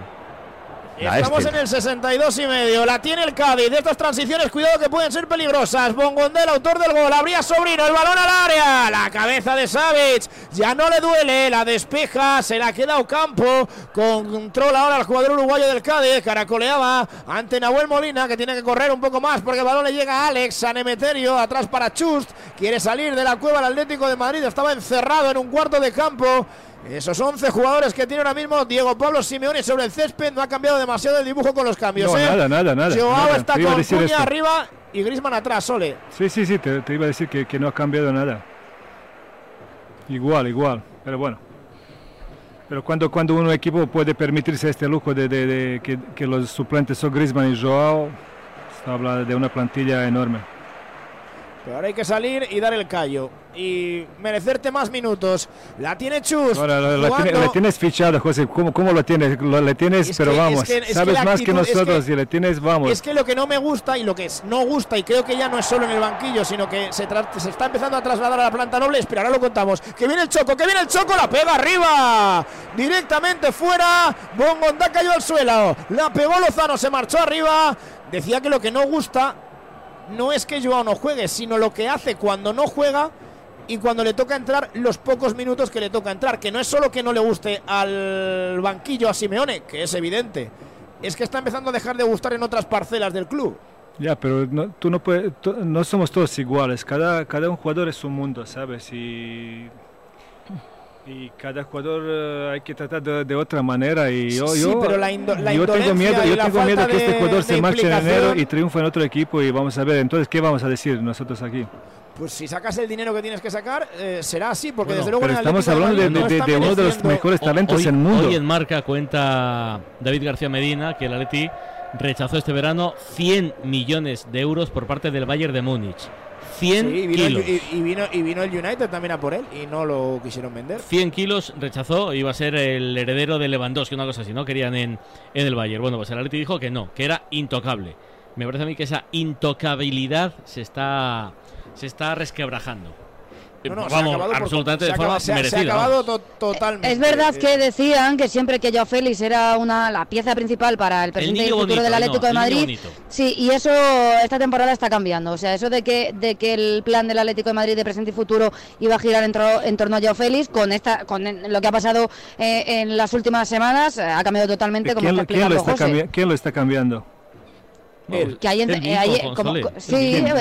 La Estamos este. en el 62 y medio. La tiene el Cádiz. De estas transiciones, cuidado que pueden ser peligrosas. Bongondel, autor del gol. Habría Sobrino. El balón al área. La cabeza de Savic. Ya no le duele. La despeja. Se la queda Ocampo. Controla ahora el jugador uruguayo del Cádiz. Caracoleaba ante Nahuel Molina, que tiene que correr un poco más porque el balón le llega a Alex. San Emeterio. Atrás para Chust. Quiere salir de la cueva el Atlético de Madrid. Estaba encerrado en un cuarto de campo. Esos 11 jugadores que tiene ahora mismo Diego Pablo Simeone sobre el césped no ha cambiado demasiado el dibujo con los cambios. No, ¿eh? nada, nada, nada, Joao nada. está con Cuña esto. arriba y Griezmann atrás, Sole. Sí, sí, sí, te, te iba a decir que, que no ha cambiado nada. Igual, igual, pero bueno. Pero cuando, cuando un equipo puede permitirse este lujo de, de- de que, que los suplentes son Griezmann y Joao, se habla de una plantilla enorme. Pero ahora hay que salir y dar el callo. Y merecerte más minutos. La tiene Chus. Ahora la, la tiene- la tienes fichado, José. ¿Cómo, cómo lo tienes? Lo, le tienes, Es pero que- vamos. es que- es que sabes la más que actitud- es que- nosotros y le tienes, vamos. Es que lo que no me gusta y lo que es- no gusta, y creo que ya no es solo en el banquillo, sino que se, se está empezando a trasladar a la planta noble. Espera, ahora lo contamos. Que viene el choco, que viene el choco, la pega arriba. Directamente fuera. Bongondá cayó al suelo. La pegó Lozano, se marchó arriba. Decía que lo que no gusta no es que Joao no juegue, sino lo que hace cuando no juega y cuando le toca entrar los pocos minutos que le toca entrar. Que no es solo que no le guste al banquillo a Simeone, que es evidente. Es que está empezando a dejar de gustar en otras parcelas del club. Ya, pero no, tú no puedes, no somos todos iguales. Cada, cada un jugador es un mundo, ¿sabes? Y, y cada jugador eh, hay que tratar de, de otra manera. Y yo, Sí, yo, pero la indo- la yo tengo miedo, y yo tengo miedo que este de- jugador de se marche en enero y triunfe en otro equipo. Y vamos a ver, entonces, ¿qué vamos a decir nosotros aquí? Pues si sacas el dinero que tienes que sacar, eh, será así, porque Bueno, desde luego pero en estamos hablando de- de- de uno de los mejores talentos hoy, en mundo. Hoy en marca cuenta David García Medina que el Atleti rechazó este verano 100 millones de euros por parte del Bayern de Múnich. 100 Sí, y vino, el, kilos. y, y vino, y vino el United también a por él y no lo quisieron vender. 100 kilos rechazó, iba a ser el heredero de Lewandowski, una cosa así, ¿no? Querían en, en el Bayern. Bueno, pues el Atleti dijo que no, que era intocable. Me parece a mí que esa intocabilidad se está, se está resquebrajando. No, no, se ha Vamos, acabado por- absolutamente de forma acabado- se ha- se ha merecida. acabado vamos. to- totalmente. Es verdad que decían que siempre que Joao Félix era una, la pieza principal para el presente y el futuro bonito, del Atlético no, de Madrid. Sí, y eso esta temporada está cambiando. O sea, eso de que, de que el plan del Atlético de Madrid de presente y futuro iba a girar en, tro- en torno a Joao Félix, con esta, con lo que ha pasado eh, en las últimas semanas, eh, ha cambiado totalmente, como ¿Quién, está quién lo explicando está José. cambi- quién lo está cambiando? Que hay en- eh, hay- como- co- sí,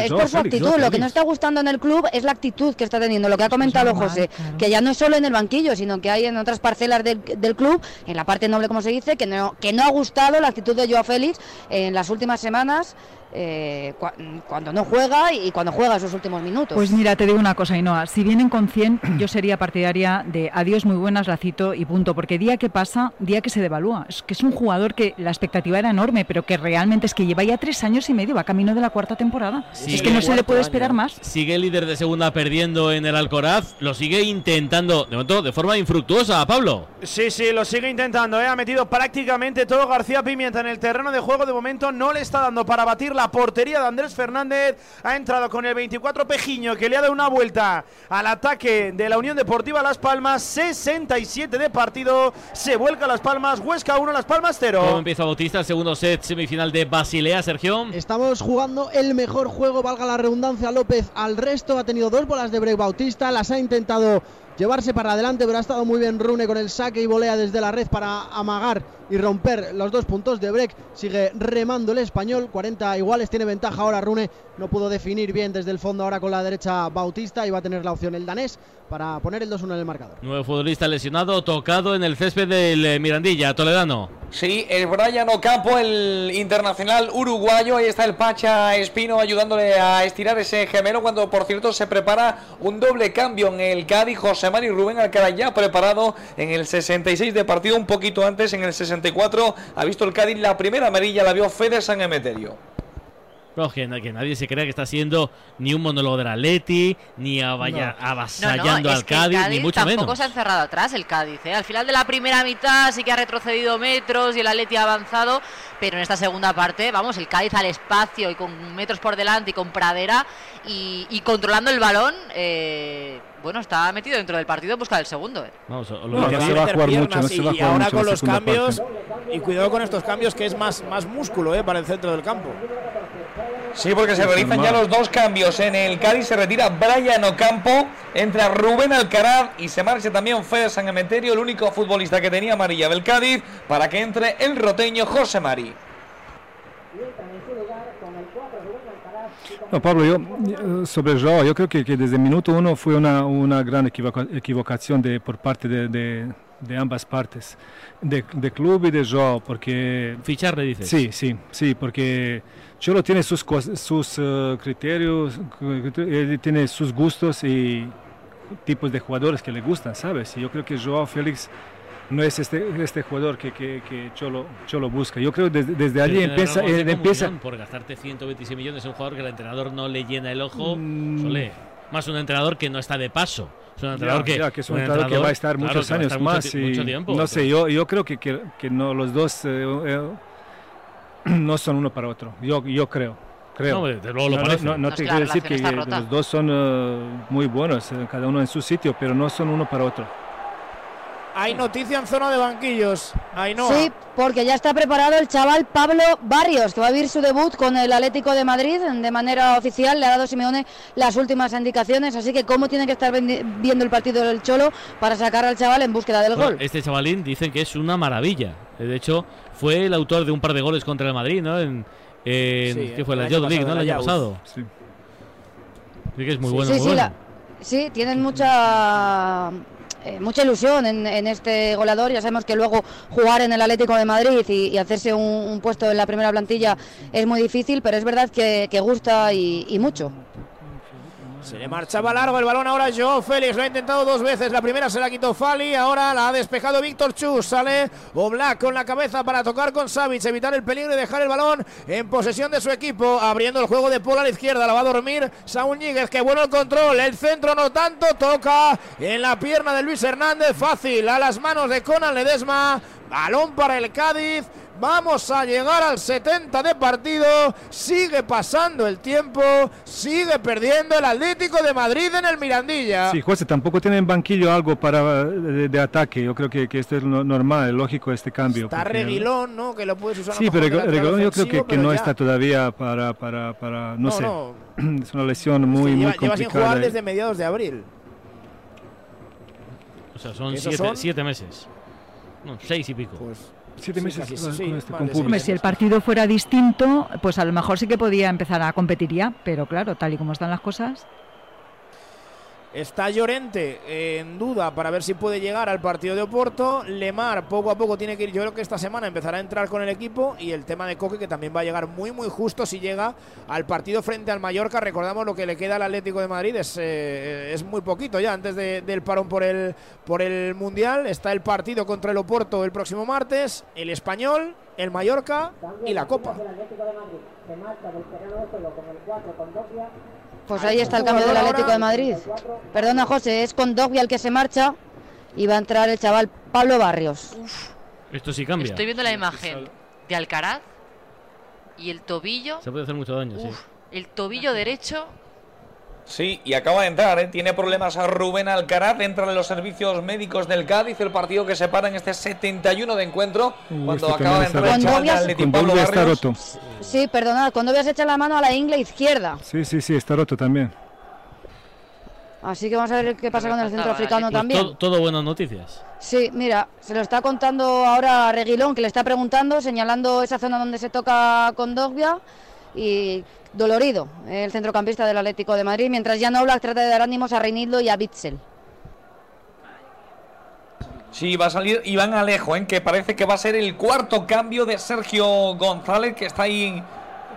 es por su actitud. Lo que no está gustando en el club es la actitud que está teniendo. Lo que ha comentado José, que ya no es solo en el banquillo, sino que hay en otras parcelas del, del club, en la parte noble, como se dice, que no, que no ha gustado la actitud de Joao Félix en las últimas semanas, eh, cua- cuando no juega y cuando juega esos últimos minutos. Pues mira, te digo una cosa, Ainhoa. Si vienen con 100, (clears throat) yo sería partidaria de adiós, muy buenas, la cito y punto. Porque día que pasa, día que se devalúa. Es que es un jugador que la expectativa era enorme, pero que realmente es que lleva ya tres años y medio, va camino de la cuarta temporada. Sí. es que no se le puede esperar más. Sigue el líder de segunda perdiendo en el Alcoraz, lo sigue intentando, de momento, de forma infructuosa, Pablo. Sí, sí, lo sigue intentando, ¿eh? ha metido prácticamente todo García Pimienta en el terreno de juego. De momento no le está dando para batir la portería de Andrés Fernández. Ha entrado con el 24 Pejiño que le ha dado una vuelta al ataque de la Unión Deportiva Las Palmas. 67 de partido. Se vuelca Las Palmas. Huesca 1, Las Palmas 0. ¿Cómo empieza Bautista? El segundo set, semifinal de Basilea, Sergio. Estamos jugando el mejor juego, valga la redundancia, López al resto. Ha tenido dos bolas de break Bautista, las ha intentado llevarse para adelante, pero ha estado muy bien Rune con el saque y volea desde la red para amagar y romper los dos puntos de break. Sigue remando el español, 40 iguales, tiene ventaja ahora Rune. No pudo definir bien desde el fondo ahora con la derecha Bautista y va a tener la opción el danés para poner el 2-1 en el marcador. Nuevo futbolista lesionado, tocado en el césped del eh, Mirandilla, Toledano. Sí, el Brian Ocampo, el internacional uruguayo. Ahí está el Pacha Espino ayudándole a estirar ese gemelo. Cuando, por cierto, se prepara un doble cambio en el Cádiz. José Mari Rubén Alcaraz ya preparado en el 66 de partido, un poquito antes, en el 64. Ha visto el Cádiz la primera amarilla, la vio Fede San Emeterio. No, que, que nadie se crea que está siendo ni un monólogo del Atleti, ni avalla- No. avasallando al Cádiz, ni mucho tampoco menos. se ha encerrado atrás el Cádiz. ¿eh? Al final de la primera mitad sí que ha retrocedido metros y el Atleti ha avanzado, pero en esta segunda parte, vamos, el Cádiz al espacio y con metros por delante y con pradera y, y controlando el balón, eh, bueno, está metido dentro del partido en busca del segundo. ¿eh? Vamos, lo No, que sí- va a jugar mucho, no y, se va a y jugar ahora mucho con los cambios, parte. y cuidado con estos cambios, que es más, más músculo eh, para el centro del campo. Sí, porque se realizan ya los dos cambios. En el Cádiz se retira Brian Ocampo, entra Rubén Alcaraz y se marcha también Fede San Emeterio, el único futbolista que tenía amarilla del Cádiz, para que entre el roteño José Mari. No, Pablo, yo eh, sobre Joao, yo creo que, que desde el minuto uno fue una, una gran equivoca- equivocación de, por parte de, de- de ambas partes, de, de club y de Joao, porque... Ficharle, dices. Sí, sí, sí, porque Cholo tiene sus, sus eh, criterios, él tiene sus gustos y tipos de jugadores que le gustan, ¿sabes? Y yo creo que Joao Félix no es este, este jugador que, que, que Cholo, Cholo busca. Yo creo que desde, desde allí empieza... de empieza confusión por gastarte 126 millones en un jugador que el entrenador no le llena el ojo. Mm. Más un entrenador que no está de paso. Es un entrenador Ya, que, ya, que es un entrenador que va a estar claro, muchos años estar mucho más ti- y mucho tiempo. no sé yo yo creo que, que, que no los dos eh, eh, (clears throat) no son uno para otro yo yo creo creo No, desde luego lo no, parece. no, no No, te quiero decir que, los dos son eh, muy buenos eh, cada uno en su sitio pero no son uno para otro Hay noticia en zona de banquillos. Ainhoa. Sí, porque ya está preparado el chaval Pablo Barrios, que va a vivir su debut con el Atlético de Madrid de manera oficial. Le ha dado Simeone las últimas indicaciones, así que cómo tiene que estar viendo el partido del Cholo para sacar al chaval en búsqueda del Bueno, gol. Este chavalín dicen que es una maravilla. De hecho, fue el autor de un par de goles contra el Madrid, ¿no? En, en- Sí, ¿Qué fue? La League, ¿no? El la año pasado. Sí. Sí que es muy sí, bueno, sí, muy sí, bueno. la- sí, tienen mucha eh, mucha ilusión en, este goleador. Ya sabemos que luego jugar en el Atlético de Madrid y, hacerse un, puesto en la primera plantilla es muy difícil, pero es verdad que, gusta y mucho. Se le marchaba largo el balón ahora Joao Félix, lo ha intentado dos veces, la primera se la quitó Fali, ahora la ha despejado Víctor Chus, sale Oblak con la cabeza para tocar con Savic, evitar el peligro y dejar el balón en posesión de su equipo, abriendo el juego de Paul a la izquierda, la va a dormir Saúl Ñíguez, que bueno el control, el centro no tanto, toca en la pierna de Luis Hernández, fácil, a las manos de Conan Ledesma, balón para el Cádiz, Vamos a llegar al 70 de partido. Sigue pasando el tiempo. Sigue perdiendo el Atlético de Madrid en el Mirandilla. Sí, José, tampoco tiene en banquillo algo para de, de ataque. Yo creo que, que esto es normal, es lógico este cambio. Está porque- Reguilón, ¿no? Que lo puedes usar. Sí, pero Reguilón yo creo que, que no ya. está todavía para, para, para no, No, sé. no. (clears throat) Es una lesión muy, lleva, muy lleva sin complicada. jugar desde mediados de abril. O sea, son siete, son- siete meses. No, seis y pico. Pues Siete Sí, meses casi, con sí, este, más con de público. Hombre, si el partido fuera distinto, pues a lo mejor sí que podía empezar a competir ya, pero claro, tal y como están las cosas. Está Llorente en duda para ver si puede llegar al partido de Oporto. Lemar poco a poco tiene que ir. Yo creo que esta semana empezará a entrar con el equipo. Y el tema de Coque, que también va a llegar muy, muy justo si llega al partido frente al Mallorca. Recordamos lo que le queda al Atlético de Madrid. Es, eh, es muy poquito ya antes de- del parón por el, por el Mundial. Está el partido contra el Oporto el próximo martes. El Español, el Mallorca y la Copa. Pues ahí está el cambio del Atlético de Madrid. Perdona, José, es con Dogbia el que se marcha y va a entrar el chaval Pablo Barrios. Esto sí cambia. Estoy viendo la imagen de Alcaraz y el tobillo, Se puede hacer mucho daño, sí. el tobillo derecho. Sí, y acaba de entrar, ¿eh? tiene problemas a Rubén Alcaraz, entra en los servicios médicos del Cádiz, el partido que separa en este 71 de encuentro, cuando esto acaba de entrar el está chaval Con Pablo está roto. Sí, perdonad, cuando veas echa la mano a la ingle izquierda. Sí, sí, sí, está roto también. Así que vamos a ver qué pasa con el centroafricano Pues también. todo, todo buenas noticias. Sí, mira, se lo está contando ahora Reguilón, que le está preguntando, señalando esa zona donde se toca con Dogbia y dolorido el centrocampista del Atlético de Madrid, mientras Jan Oblak trata de dar ánimos a Reinildo y a Bitzel. Sí, va a salir Iván Alejo, ¿eh? que parece que va a ser el cuarto cambio de Sergio González, que está ahí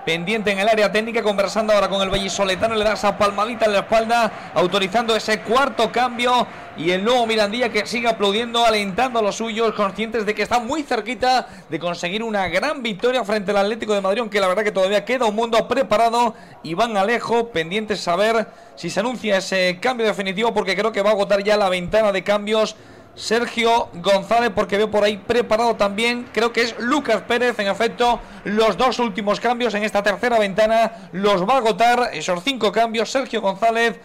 pendiente en el área técnica, conversando ahora con el Bellisoletano, le da esa palmadita en la espalda, autorizando ese cuarto cambio y el nuevo Mirandilla que sigue aplaudiendo, alentando a los suyos, conscientes de que está muy cerquita de conseguir una gran victoria frente al Atlético de Madrid, aunque la verdad que todavía queda un mundo preparado. Iván Alejo, pendientes saber si se anuncia ese cambio definitivo, porque creo que va a agotar ya la ventana de cambios. Sergio González, porque veo por ahí preparado también, creo que es Lucas Pérez, en efecto, los dos últimos cambios en esta tercera ventana los va a agotar, esos cinco cambios, Sergio González,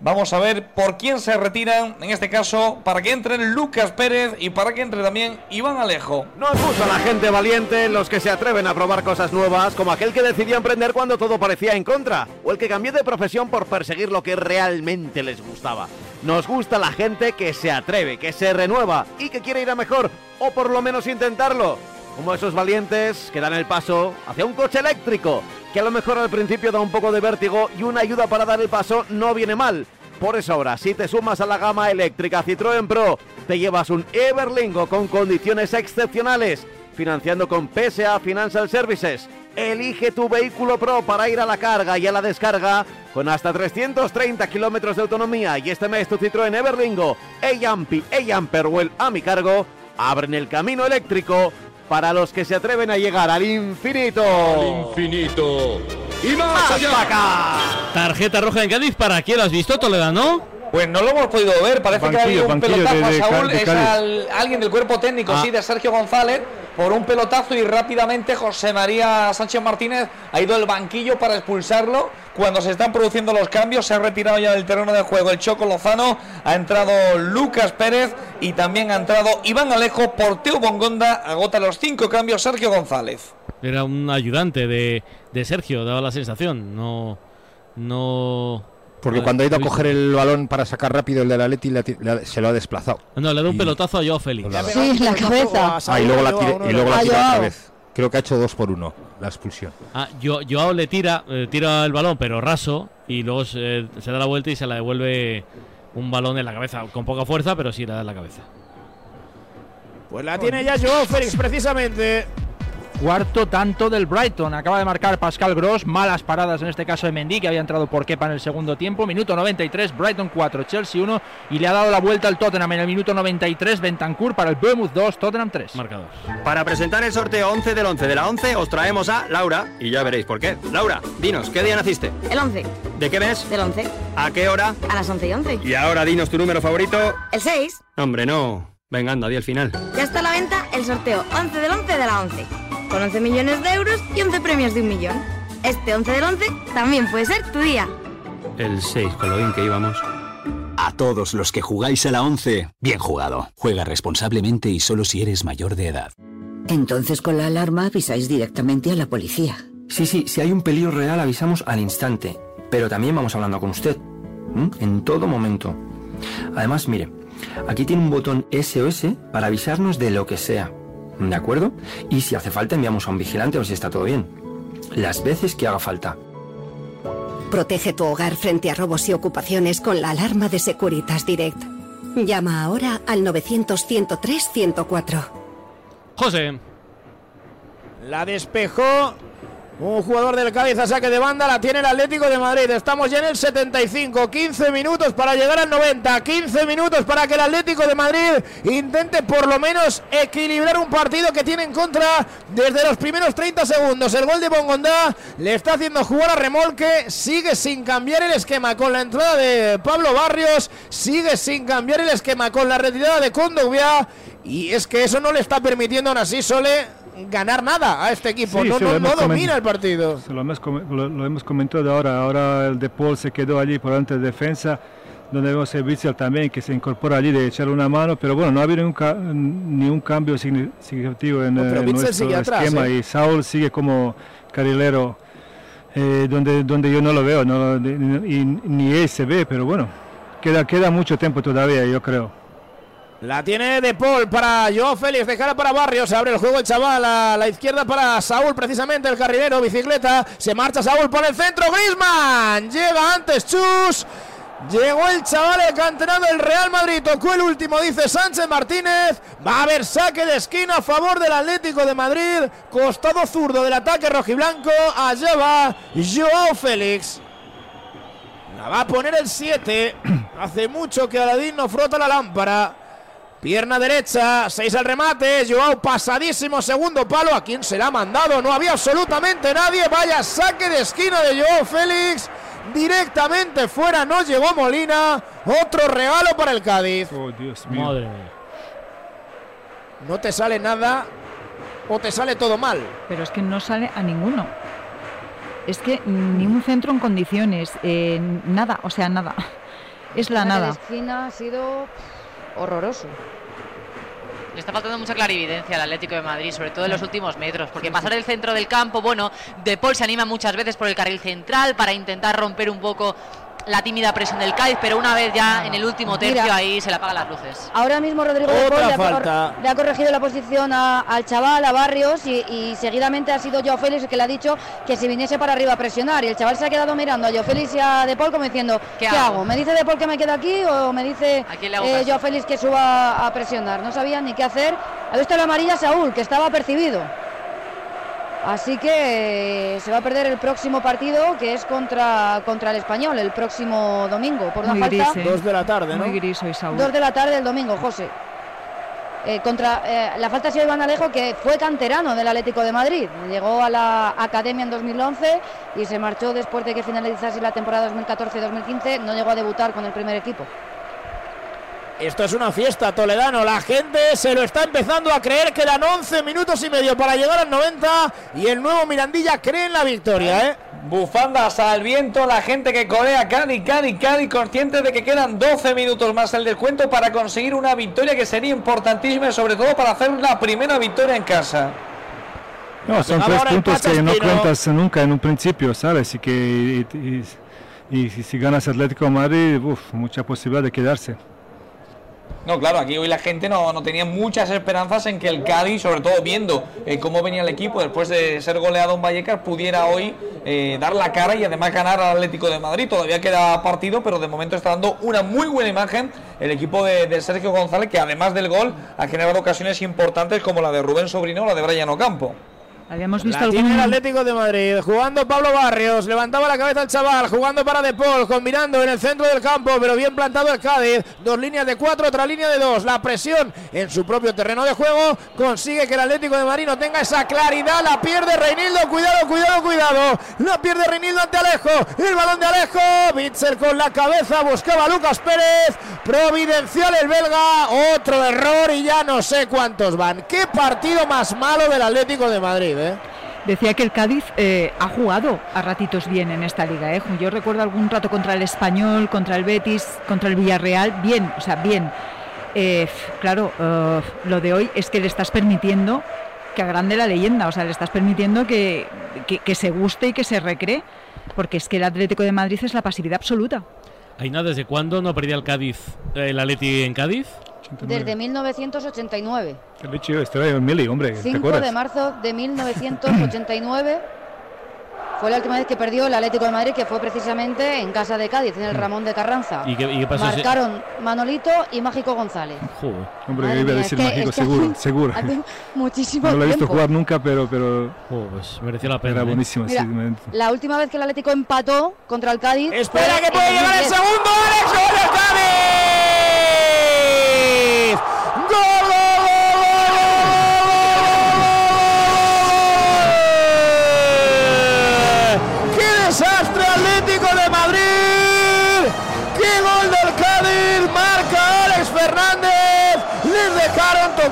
Vamos a ver por quién se retiran, en este caso, para que entren Lucas Pérez y para que entre también Iván Alejo. Nos gusta la gente valiente, los que se atreven a probar cosas nuevas, como aquel que decidió emprender cuando todo parecía en contra, o el que cambió de profesión por perseguir lo que realmente les gustaba. Nos gusta la gente que se atreve, que se renueva y que quiere ir a mejor, o por lo menos intentarlo. Como esos valientes que dan el paso hacia un coche eléctrico, que a lo mejor al principio da un poco de vértigo y una ayuda para dar el paso no viene mal. Por eso ahora, si te sumas a la gama eléctrica Citroën Pro, te llevas un Everlingo con condiciones excepcionales, financiando con PSA Financial Services. Elige tu vehículo Pro para ir a la carga y a la descarga con hasta 330 kilómetros de autonomía y este mes tu Citroën Everlingo, Eyampi, Eyamperwell a mi cargo, abren el camino eléctrico para los que se atreven a llegar al infinito. infinito y más allá. Tarjeta roja en Cádiz, ¿para quién lo has visto, Toledano? Pues no lo hemos podido ver, parece que ha habido un pelotazo de- de a Saúl, de es al- alguien del cuerpo técnico, Ah. sí, de Sergio González, por un pelotazo y rápidamente José María Sánchez Martínez ha ido al banquillo para expulsarlo. Cuando se están produciendo los cambios, se ha retirado ya del terreno de juego el Choco Lozano, ha entrado Lucas Pérez y también ha entrado Iván Alejo, Porteo Bongonda, agota los cinco cambios Sergio González. Era un ayudante de, de Sergio, daba la sensación. No. No. Porque cuando ha ido a coger el balón para sacar rápido el del Atleti, le ha ti- le ha- se lo ha desplazado. No, le da un Y- pelotazo a Joao Félix. Sí, la cabeza. Ah, y luego la tira, y luego la Ah, tira otra Joao. vez. Creo que ha hecho dos por uno la expulsión. Ah, Yo- Joao le tira, eh, tira el balón, pero raso, y luego se, se da la vuelta y se la devuelve un balón en la cabeza, con poca fuerza, pero sí le da en la cabeza. Pues la tiene ya Joao Félix precisamente. Cuarto tanto del Brighton. Acaba de marcar Pascal Gross. Malas paradas en este caso de Mendy, que había entrado por Kepa en el segundo tiempo. Minuto 93, Brighton 4, Chelsea 1. Y le ha dado la vuelta al Tottenham en el minuto 93. Bentancur para el Bournemouth 2, Tottenham 3. Marcador. Para presentar el sorteo 11 del 11 de la 11 os traemos a Laura y ya veréis por qué. Laura, dinos, ¿qué día naciste? El 11. ¿De qué mes? Del 11. ¿A qué hora? A las 11 y 11. Y ahora dinos tu número favorito. El 6. Hombre, no. Venga, anda, di el final. Ya está a la venta el sorteo 11 del 11 de la 11. Con 11 millones de euros y 11 premios de un millón. Este 11 del 11 también puede ser tu día. El 6, con lo bien que íbamos. A todos los que jugáis a la 11, bien jugado. Juega responsablemente y solo si eres mayor de edad. Entonces con la alarma avisáis directamente a la policía. Sí, sí, si hay un peligro real avisamos al instante, pero también vamos hablando con usted, ¿m? en todo momento. Además, mire, aquí tiene un botón SOS para avisarnos de lo que sea, ¿de acuerdo? Y si hace falta enviamos a un vigilante ver si está todo bien. Las veces que haga falta. Protege tu hogar frente a robos y ocupaciones con la alarma de Securitas Direct. Llama ahora al 900-103-104. José. La despejó un jugador del Cádiz a saque de banda. La tiene el Atlético de Madrid. Estamos ya en el 75. 15 minutos para llegar al 90. 15 minutos para que el Atlético de Madrid intente por lo menos equilibrar un partido que tiene en contra desde los primeros 30 segundos. El gol de Bongondá le está haciendo jugar a remolque. Sigue sin cambiar el esquema con la entrada de Pablo Barrios. Sigue sin cambiar el esquema con la retirada de Condovia. Y es que eso no le está permitiendo aún así Sole ganar nada a este equipo. Sí, no sí, no, domina el partido. Lo hemos, lo- lo hemos comentado ahora. Ahora el De Paul se quedó allí por delante de defensa, donde vemos el Witzel también que se incorpora allí de echarle una mano. Pero bueno, no ha habido ningún, ca- ningún cambio signi- significativo en, No, en nuestro atrás, esquema. ¿eh? Y Saúl sigue como carrilero, eh, donde, donde yo no lo veo. no- ni- y ni él se ve, pero bueno, queda, queda mucho tiempo todavía, yo creo. La tiene De Paul para Joao Félix, de cara para Barrios, abre el juego el chaval a la izquierda para Saúl, precisamente el carrilero, bicicleta, se marcha Saúl por el centro, Grisman, llega antes Chus, Llegó el chaval, el canterano del Real Madrid. Tocó el último, dice Sánchez Martínez. Va a haber saque de esquina a favor del Atlético de Madrid. Costado zurdo del ataque rojiblanco. Allá va Joao Félix. La va a poner el 7. (clears throat) Hace mucho que Aladín no frota la lámpara. Pierna derecha, 6 al remate. Joao pasadísimo, segundo palo. ¿A quién se la ha mandado? No había absolutamente nadie. Vaya saque de esquina de Joao Félix. Directamente fuera, no llegó Molina. Otro regalo para el Cádiz. Oh, Dios mío. Madre mía. No te sale nada o te sale todo mal. Pero es que no sale a ninguno. Es que ni un centro en condiciones, eh, nada, o sea, nada. Es la Saque nada. de esquina ha sido horroroso. Le está faltando mucha clarividencia al Atlético de Madrid, sobre todo en los últimos metros, porque pasar el centro del campo, bueno, De Paul se anima muchas veces por el carril central para intentar romper un poco la tímida presión del Cádiz, pero una vez ya en el último tercio Mira. ahí se le apagan las luces. Ahora mismo Rodrigo de Paul le ha, le ha corregido la posición a- al chaval, a Barrios, y, y seguidamente ha sido Joao Félix el que le ha dicho que se viniese para arriba a presionar. Y el chaval se ha quedado mirando a Joao Félix y a De Paul como diciendo, ¿qué, hago? hago? ¿Me dice De Paul que me quedo aquí o me dice ¿A quién le hago eh? Joao Félix que suba a presionar? No sabía ni qué hacer. Ha visto la amarilla Saúl, que estaba percibido. Así que eh, se va a perder el próximo partido, que es contra, contra el Español, el próximo domingo, por una Muy falta. gris, ¿eh? Dos de la tarde, ¿no? Muy gris hoy, Saúl. Dos de la tarde del domingo, José. Eh, contra eh, la falta ha sido Iván Alejo, que fue canterano del Atlético de Madrid. Llegó a la academia en 2011 y se marchó después de que finalizase la temporada 2014-2015. No llegó a debutar con el primer equipo. Esto es una fiesta, Toledano. La gente se lo está empezando a creer. Quedan 11 minutos y medio para llegar al 90. Y el nuevo Mirandilla cree en la victoria, ¿eh? Bufandas al viento, la gente que colea Cádiz, Cádiz, Cádiz, consciente de que quedan 12 minutos más el descuento para conseguir una victoria que sería importantísima, y sobre todo para hacer la primera victoria en casa. No, son Ahora tres puntos que no cuentas nunca en un principio, ¿sabes? Y que y, y- y si, si ganas Atlético de Madrid, uf, mucha posibilidad de quedarse. No, claro, aquí hoy la gente no, no tenía muchas esperanzas en que el Cádiz, sobre todo viendo eh, cómo venía el equipo después de ser goleado en Vallecas, pudiera hoy eh, dar la cara y además ganar al Atlético de Madrid. Todavía queda partido, pero de momento está dando una muy buena imagen el equipo de, de Sergio González, que además del gol ha generado ocasiones importantes como la de Rubén Sobrino o la de Brian Ocampo. Habíamos visto La tiene el algún... Atlético de Madrid, jugando Pablo Barrios, levantaba la cabeza el chaval, jugando para De Paul, combinando en el centro del campo, pero bien plantado el Cádiz, dos líneas de cuatro, otra línea de dos, la presión en su propio terreno de juego, consigue que el Atlético de Madrid no tenga esa claridad, la pierde Reinildo, cuidado, cuidado, cuidado, la pierde Reinildo ante Alejo, el balón de Alejo, Bitzel con la cabeza, buscaba a Lucas Pérez, providencial el belga, otro error y ya no sé cuántos van, qué partido más malo del Atlético de Madrid, ¿eh? Decía que el Cádiz eh, ha jugado a ratitos bien en esta liga. ¿eh? Yo recuerdo algún rato contra el Español, contra el Betis, contra el Villarreal, bien, o sea, bien. Eh, claro, lo de hoy es que le estás permitiendo que agrande la leyenda, o sea, le estás permitiendo que, que- que se guste y que se recree, porque es que el Atlético de Madrid es la pasividad absoluta. Aina, ¿desde cuándo no perdía el Cádiz, el Atleti en Cádiz? Desde 1989. He dicho yo, estoy en Mili, hombre, ¿te 5 acuerdas? de marzo de 1989 (clears throat) fue la última vez que perdió el Atlético de Madrid, que fue precisamente en casa de Cádiz, en el Ramón de Carranza. ¿Y qué, y qué pasó? ese- Marcaron Manolito y Mágico González. Joder. Hombre, Madre iba a decir es mágico, es que seguro, hace- (laughs) seguro. Hace (laughs) muchísimo No lo he visto tiempo. jugar nunca, pero, pero Joder, pues mereció la pena. era ¿eh? buenísimo. sí, Mira, me- la última vez que el Atlético empató contra el Cádiz. Espera que puede llegar el 2010. segundo, Alex, gol Cádiz.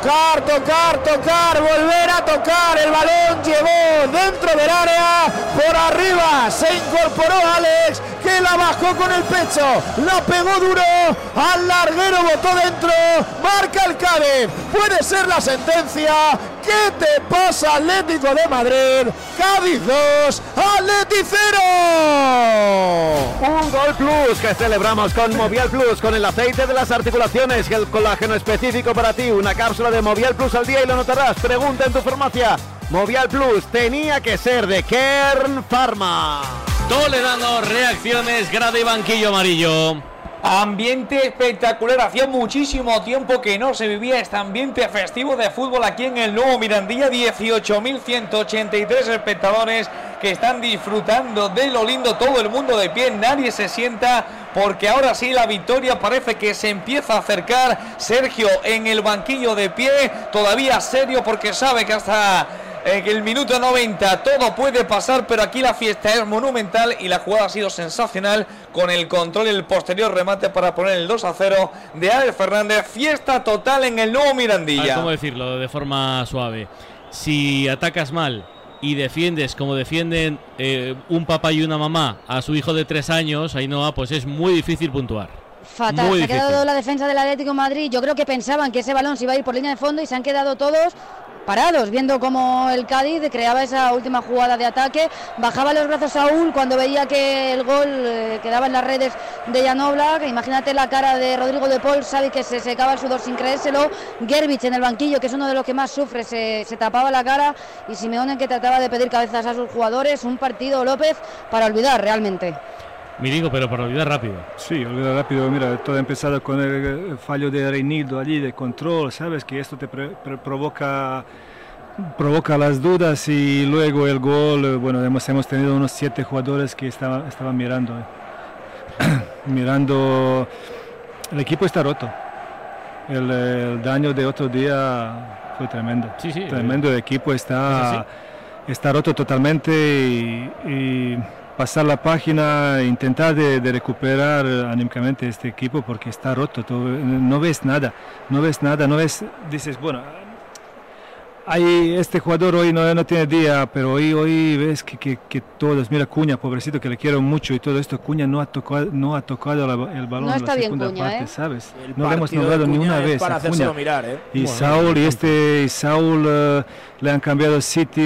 Tocar, tocar, tocar, volver a tocar. El balón llegó dentro del área, por arriba. Se incorporó Alex, que la bajó con el pecho. La pegó duro, al larguero botó dentro. Marca el Cádiz. Puede ser la sentencia. ¿Qué te pasa, Atlético de Madrid? Cádiz 2, Atleti 0. Un gol plus que celebramos con Movial Plus, con el aceite de las articulaciones y el colágeno específico para ti. Una cápsula de Movial Plus al día y lo notarás. Pregunta en tu farmacia. Movial Plus tenía que ser de Kern Pharma. Toledano, reacciones, grado y banquillo amarillo. Ambiente espectacular, hacía muchísimo tiempo que no se vivía este ambiente festivo de fútbol aquí en el nuevo Mirandilla, 18.183 espectadores que están disfrutando de lo lindo, todo el mundo de pie, nadie se sienta porque ahora sí la victoria parece que se empieza a acercar. Sergio en el banquillo de pie, todavía serio porque sabe que hasta en el minuto 90 todo puede pasar, pero aquí la fiesta es monumental y la jugada ha sido sensacional con el control y el posterior remate para poner el 2 a 0 de Alex Fernández. Fiesta total en el nuevo ver, Mirandilla. ¿Cómo decirlo de forma suave? Si atacas mal y defiendes como defienden eh, un papá y una mamá a su hijo de tres años, Ainhoa, pues es muy difícil puntuar. Fatal, Muy se ha quedado la defensa del Atlético de Madrid. Yo creo que pensaban que ese balón se iba a ir por línea de fondo y se han quedado todos parados, viendo cómo el Cádiz creaba esa última jugada de ataque. Bajaba los brazos Saúl cuando veía que el gol eh, quedaba en las redes de Jan Oblak. Imagínate la cara de Rodrigo de Paul, sabe que se secaba el sudor sin creérselo. Gerbich en el banquillo, que es uno de los que más sufre, se, se tapaba la cara. Y Simeone que trataba de pedir cabezas a sus jugadores. Un partido, López, para olvidar realmente. Mirigo, pero para olvidar rápido. Sí, olvida rápido. Mira, todo ha empezado con el eh, fallo de Reinildo allí de control. Sabes que esto te provoca provoca las dudas y luego el gol. eh, Bueno, hemos, hemos tenido unos siete jugadores que estaban, estaban mirando. eh. (clears throat) mirando. El equipo está roto. El, el daño de otro día fue tremendo. Sí, sí, Tremendo. El equipo Es está, está roto totalmente y, y pasar la página, intentar de, de recuperar anímicamente este equipo porque está roto. tú, no ves nada, no ves nada, no ves. Dices, bueno, hay este jugador hoy no, no tiene día, pero hoy, hoy ves que, que, que todos, mira Cuña, pobrecito, que le quiero mucho y todo esto, Cuña no ha tocado, no ha tocado la- el balón No en está la bien segunda Cuña, parte, ¿eh? ¿sabes? El No le hemos nombrado ni una vez. para a Cuña. mirar, ¿eh? Y Bueno, Saúl, y este y Saúl le han cambiado sitio.